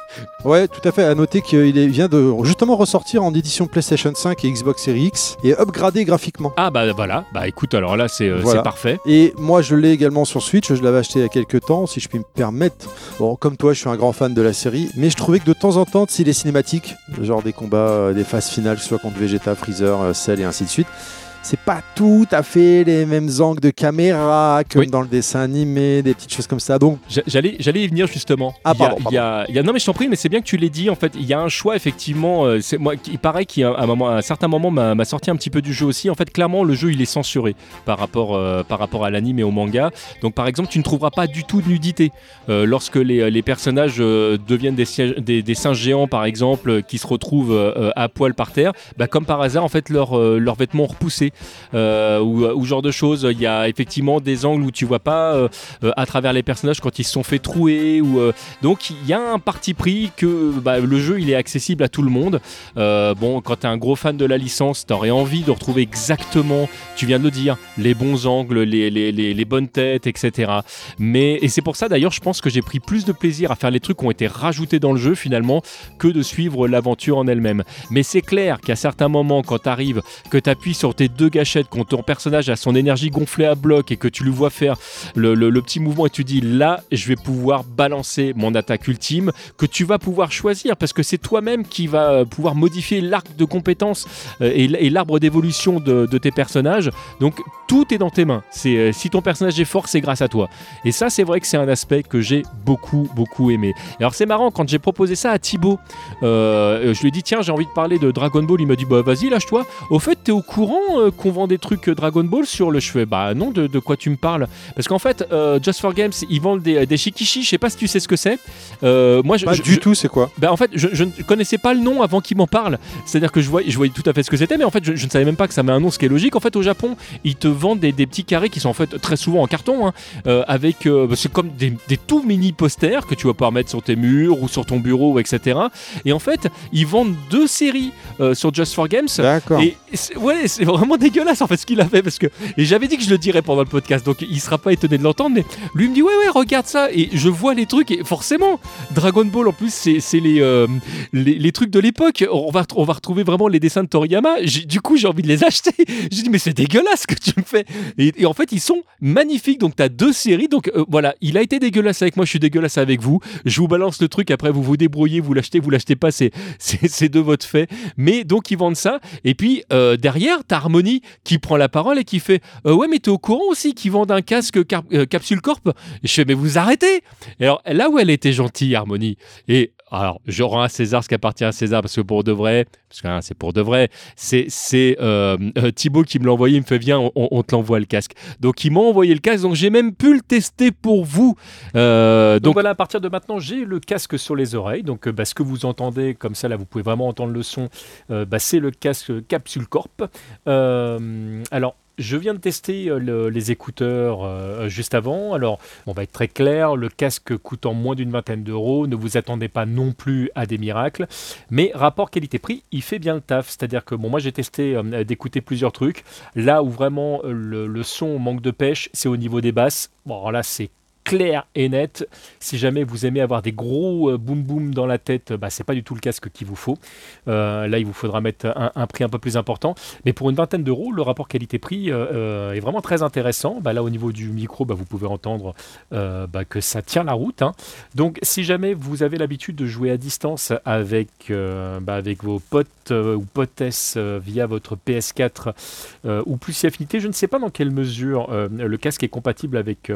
Ouais, tout à fait. À noter qu'il vient de justement ressortir en édition PlayStation 5 et Xbox Series X et upgradé graphiquement. Ah bah voilà, bah écoute, alors là c'est euh, Voilà. Et moi, je l'ai également sur Switch. Je l'avais acheté il y a quelques temps, si je puis me permettre. Bon, comme toi, je suis un grand fan de la série, mais je trouvais que de temps en temps, si les cinématiques, genre des combats, euh, des phases finales, soit contre Vegeta, Freezer, euh, Cell et ainsi de suite, c'est pas tout à fait les mêmes angles de caméra Oui. dans le dessin animé, des petites choses comme ça. Donc, J'a- J'allais, j'allais y venir justement. Ah, Il y a- pardon, il y a- il y a- non mais je t'en prie, mais c'est bien que tu l'aies dit. En fait, il y a un choix effectivement. euh, c'est moi, il paraît a un moment, à un certain moment, m'a, m'a sorti un petit peu du jeu aussi. En fait, clairement, le jeu il est censuré par rapport, euh, par rapport à l'anime et au manga. Donc, par exemple, tu ne trouveras pas du tout de nudité Euh, lorsque les, les personnages deviennent des, sièges- des, des singes géants, par exemple, qui se retrouvent à poil par terre. Bah, comme par hasard, en fait, leurs leurs vêtements ont euh, ou, ou genre de choses. Il y a effectivement des angles où tu vois pas euh, euh, à travers les personnages quand ils se sont fait trouer ou euh, donc il y a un parti pris que bah, le jeu il est accessible à tout le monde. Euh, bon quand t'es un gros fan de la licence t'aurais envie de retrouver exactement tu viens de le dire les bons angles les, les, les, les bonnes têtes etc mais et c'est pour ça d'ailleurs je pense que j'ai pris plus de plaisir à faire les trucs qui ont été rajoutés dans le jeu finalement que de suivre l'aventure en elle-même. Mais c'est clair qu'à certains moments quand t'arrives que t'appuies sur tes deux gâchettes quand ton personnage a son énergie gonflée à bloc et que tu lui vois faire le, le- le petit mouvement et tu dis là je vais pouvoir balancer mon attaque ultime que tu vas pouvoir choisir parce que c'est toi-même qui va euh, pouvoir modifier l'arc de compétences euh, et, l'arbre d'évolution de, tes personnages. Donc tout est dans tes mains. C'est euh, si ton personnage est fort c'est grâce à toi. Et ça c'est vrai que c'est un aspect que j'ai beaucoup beaucoup aimé. Alors c'est marrant quand j'ai proposé ça à Thibaut je lui ai dit tiens j'ai envie de parler de Dragon Ball il m'a dit bah vas-y lâche-toi. Au fait t'es au courant qu'on vend des trucs euh, Dragon Ball sur le cheveu bah non de, de quoi tu me parles parce qu'en fait euh, Just for Games ils vendent des, des shikishi je sais pas si tu sais ce que c'est Euh, moi je, pas je- du je- tout, c'est quoi? Bah en fait, je, ne connaissais pas le nom avant qu'il m'en parle. C'est-à-dire que je voyais, je voyais tout à fait ce que c'était, mais en fait, je, ne savais même pas que ça met un nom, ce qui est logique. En fait, au Japon, ils te vendent des, des petits carrés qui sont en fait très souvent en carton, hein, euh, avec, bah, c'est comme des, des tout mini posters que tu vas pouvoir mettre sur tes murs ou sur ton bureau, etc. Et en fait, ils vendent deux séries sur Just for Games. D'accord. Et c'est- ouais, c'est vraiment dégueulasse en fait ce qu'il a fait parce que et j'avais dit que je le dirais pendant le podcast donc il sera pas étonné de l'entendre mais lui me dit ouais ouais regarde ça et je vois les trucs et forcément Dragon Ball en plus c'est les, euh, les les trucs de l'époque on va on va retrouver vraiment les dessins de Toriyama du coup j'ai envie de les acheter j'ai dit mais c'est dégueulasse ce que tu me fais et, en fait ils sont magnifiques donc tu as deux séries donc euh, voilà il a été dégueulasse avec moi je suis dégueulasse avec vous je vous balance le truc après vous vous débrouillez vous l'achetez vous l'achetez pas c'est de votre fait mais donc ils vendent ça et puis euh, derrière t'as Qui prend la parole et qui fait euh, ouais mais t'es au courant aussi qu'ils vendent un casque euh, Capsule Corp? Je fais mais vous arrêtez! Alors là où elle était gentille Harmony et alors, je rends à César ce qui appartient à César parce que pour de vrai, parce que hein, c'est pour de vrai, c'est euh, euh, Thibaut qui me l'a envoyé, il me fait viens, on, on te l'envoie le casque. Donc il m'a envoyé le casque, donc j'ai même pu le tester pour vous. Euh, Donc, donc voilà, à partir de maintenant, j'ai le casque sur les oreilles. Donc bah, ce que vous entendez, comme ça, là, vous pouvez vraiment entendre le son. euh, bah, c'est le casque Capsule Corp. Alors. Je viens de tester euh, le- les écouteurs euh, juste avant. Alors, on va être très clair, le casque coûtant moins d'une vingtaine d'euros, ne vous attendez pas non plus à des miracles. Mais rapport qualité-prix, il fait bien le taf. C'est-à-dire que moi j'ai testé euh, d'écouter plusieurs trucs. Là où vraiment le, son manque de pêche, c'est au niveau des basses. Bon, là c'est clair et net. Si jamais vous aimez avoir des gros euh, boum boum dans la tête, bah, c'est pas du tout le casque qu'il vous faut. Euh, là, il vous faudra mettre un, prix un peu plus important. Mais pour une vingtaine d'euros, le rapport qualité-prix euh, est vraiment très intéressant. Bah, là, au niveau du micro, bah, vous pouvez entendre bah, que ça tient la route. hein. Donc, si jamais vous avez l'habitude de jouer à distance avec, avec vos potes ou potesses via votre PS4 euh, ou plus si affinité, je ne sais pas dans quelle mesure le casque est compatible avec,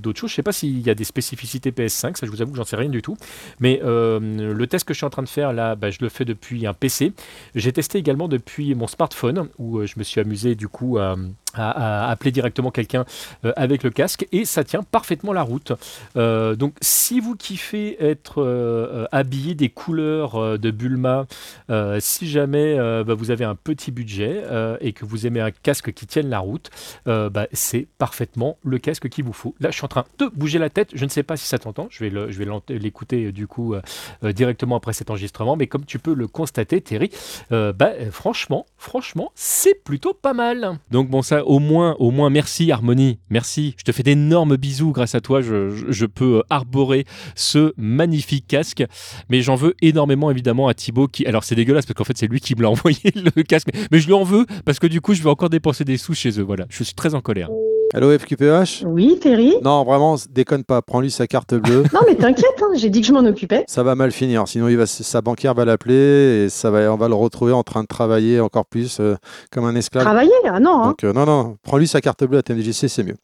d'autres choses. Je sais pas s'il y a des spécificités PS5, ça je vous avoue que j'en sais rien du tout. Mais euh, le test que je suis en train de faire là, bah, je le fais depuis un PC. J'ai testé également depuis mon smartphone où euh, je me suis amusé du coup à, à- appeler directement quelqu'un euh, avec le casque et ça tient parfaitement la route. Euh, donc si vous kiffez être euh, habillé des couleurs de Bulma, si jamais bah, vous avez un petit budget et que vous aimez un casque qui tienne la route, bah, c'est parfaitement le casque qu'il vous faut. Là, je suis en train de bouger la tête. Je ne sais pas si ça t'entend. Je vais l'écouter du coup directement après cet enregistrement. Mais comme tu peux le constater, Terry, euh, bah, franchement, franchement, c'est plutôt pas mal. Donc bon ça au moins au moins merci Harmonie. Merci. Je te fais d'énormes bisous grâce à toi. Je, je- peux euh, arborer ce magnifique casque. Mais j'en veux énormément évidemment à Thibaut qui alors c'est dégueulasse parce qu'en fait c'est lui qui me l'a envoyé le casque. Mais je lui en veux parce que du coup je vais encore dépenser des sous chez eux. Voilà. Je suis très en colère Allô FQPH Oui, Terry? Non, vraiment, déconne pas. Prends-lui sa carte bleue. Non, mais t'inquiète, hein, j'ai dit que je m'en occupais. ça va mal finir. Sinon, il va, sa banquière va l'appeler et ça va, on va le retrouver en train de travailler encore plus euh, comme un esclave. Travailler? Ah non, hein. Donc, euh, non, non, prends-lui sa carte bleue à TMDJC, c'est mieux.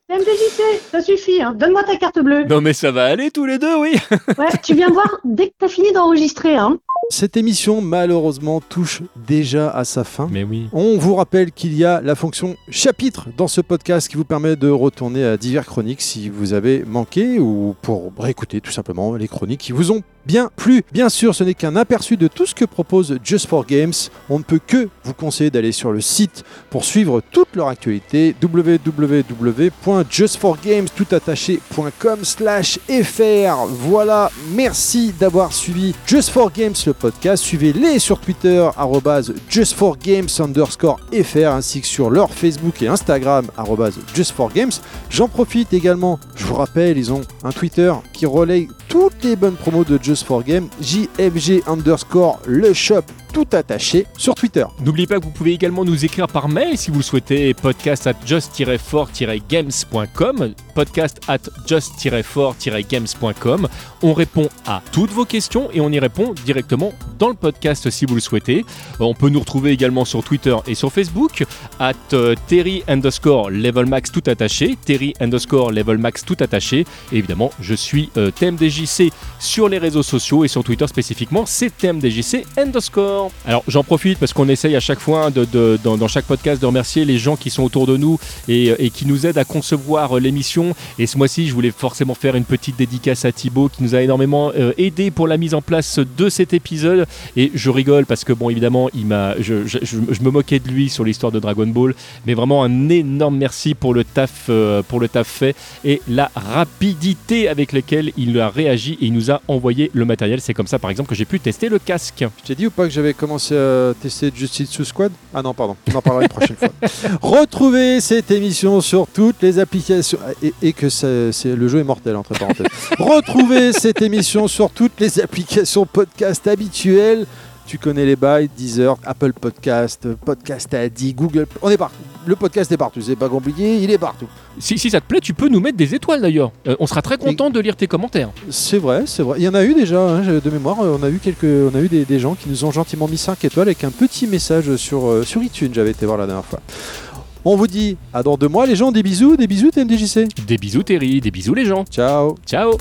Ça suffit. Hein. Donne-moi ta carte bleue. non mais ça va aller tous les deux oui Ouais, tu viens voir dès que t'as fini d'enregistrer. Hein. Cette émission, malheureusement, touche déjà à sa fin. mais oui On vous rappelle qu'il y a la fonction chapitre dans ce podcast qui vous permet de retourner à divers chroniques si vous avez manqué ou pour réécouter tout simplement les chroniques qui vous ont bien plu. Bien sûr, ce n'est qu'un aperçu de tout ce que propose Just for Games. On ne peut que vous conseiller d'aller sur le site pour suivre toute leur actualité www.justforgames.com slash fr. Voilà, merci d'avoir suivi Just for Games le podcast. Suivez-les sur Twitter arrobase Just for Games underscore fr ainsi que sur leur Facebook et Instagram arrobase Just for Games. J'en profite également, je vous rappelle, ils ont un Twitter qui relaye toutes les bonnes promos de Just for Game, JFG underscore le shop tout attaché sur Twitter. N'oubliez pas que vous pouvez également nous écrire par mail si vous le souhaitez, podcast at just-for-games.com, podcast at just-for-games.com. On répond à toutes vos questions et on y répond directement dans le podcast si vous le souhaitez. Euh, On peut nous retrouver également sur Twitter et sur Facebook, at euh, Terry underscore level max tout attaché, Terry underscore level max tout attaché. Et évidemment, je suis euh, TMDJC sur les réseaux sociaux et sur Twitter spécifiquement, c'est TMDJC underscore. Alors j'en profite parce qu'on essaye à chaque fois de, de- dans, dans chaque podcast de remercier les gens qui sont autour de nous et, et qui nous aident à concevoir euh, l'émission. Et ce mois-ci, je voulais forcément faire une petite dédicace à Thibaut qui nous a énormément euh, aidé pour la mise en place de cet épisode. Et je rigole parce que bon, évidemment, il m'a, je, je- je- je me moquais de lui sur l'histoire de Dragon Ball, mais vraiment un énorme merci pour le taf, euh, pour le taf fait et la rapidité avec laquelle il a réagi et il nous a envoyé le matériel. C'est comme ça, par exemple, que j'ai pu tester le casque. Je t'ai dit ou pas que j'avais j'avais commencé à tester Justice Squad. Ah non, pardon, on en parlera une prochaine fois. Retrouvez cette émission sur toutes les applications. Et, et que c'est le jeu est mortel, entre parenthèses. Retrouvez cette émission sur toutes les applications podcast habituelles. Tu connais les bails, Deezer, Apple Podcast, Podcast Addict, Google. On est partout. Le podcast est partout. C'est pas compliqué, il est partout. Si, si ça te plaît, tu peux nous mettre des étoiles d'ailleurs. Euh, on sera très content de lire tes commentaires. C'est vrai, c'est vrai. Il y en a eu déjà, hein, de mémoire. euh, On a eu quelques, on a eu des, des gens qui nous ont gentiment mis 5 étoiles avec un petit message sur, euh, sur iTunes. J'avais été voir la dernière fois. On vous dit à dans deux mois, les gens. Des bisous, des bisous, TMDJC. Des bisous Terry, des bisous les gens. Ciao. Ciao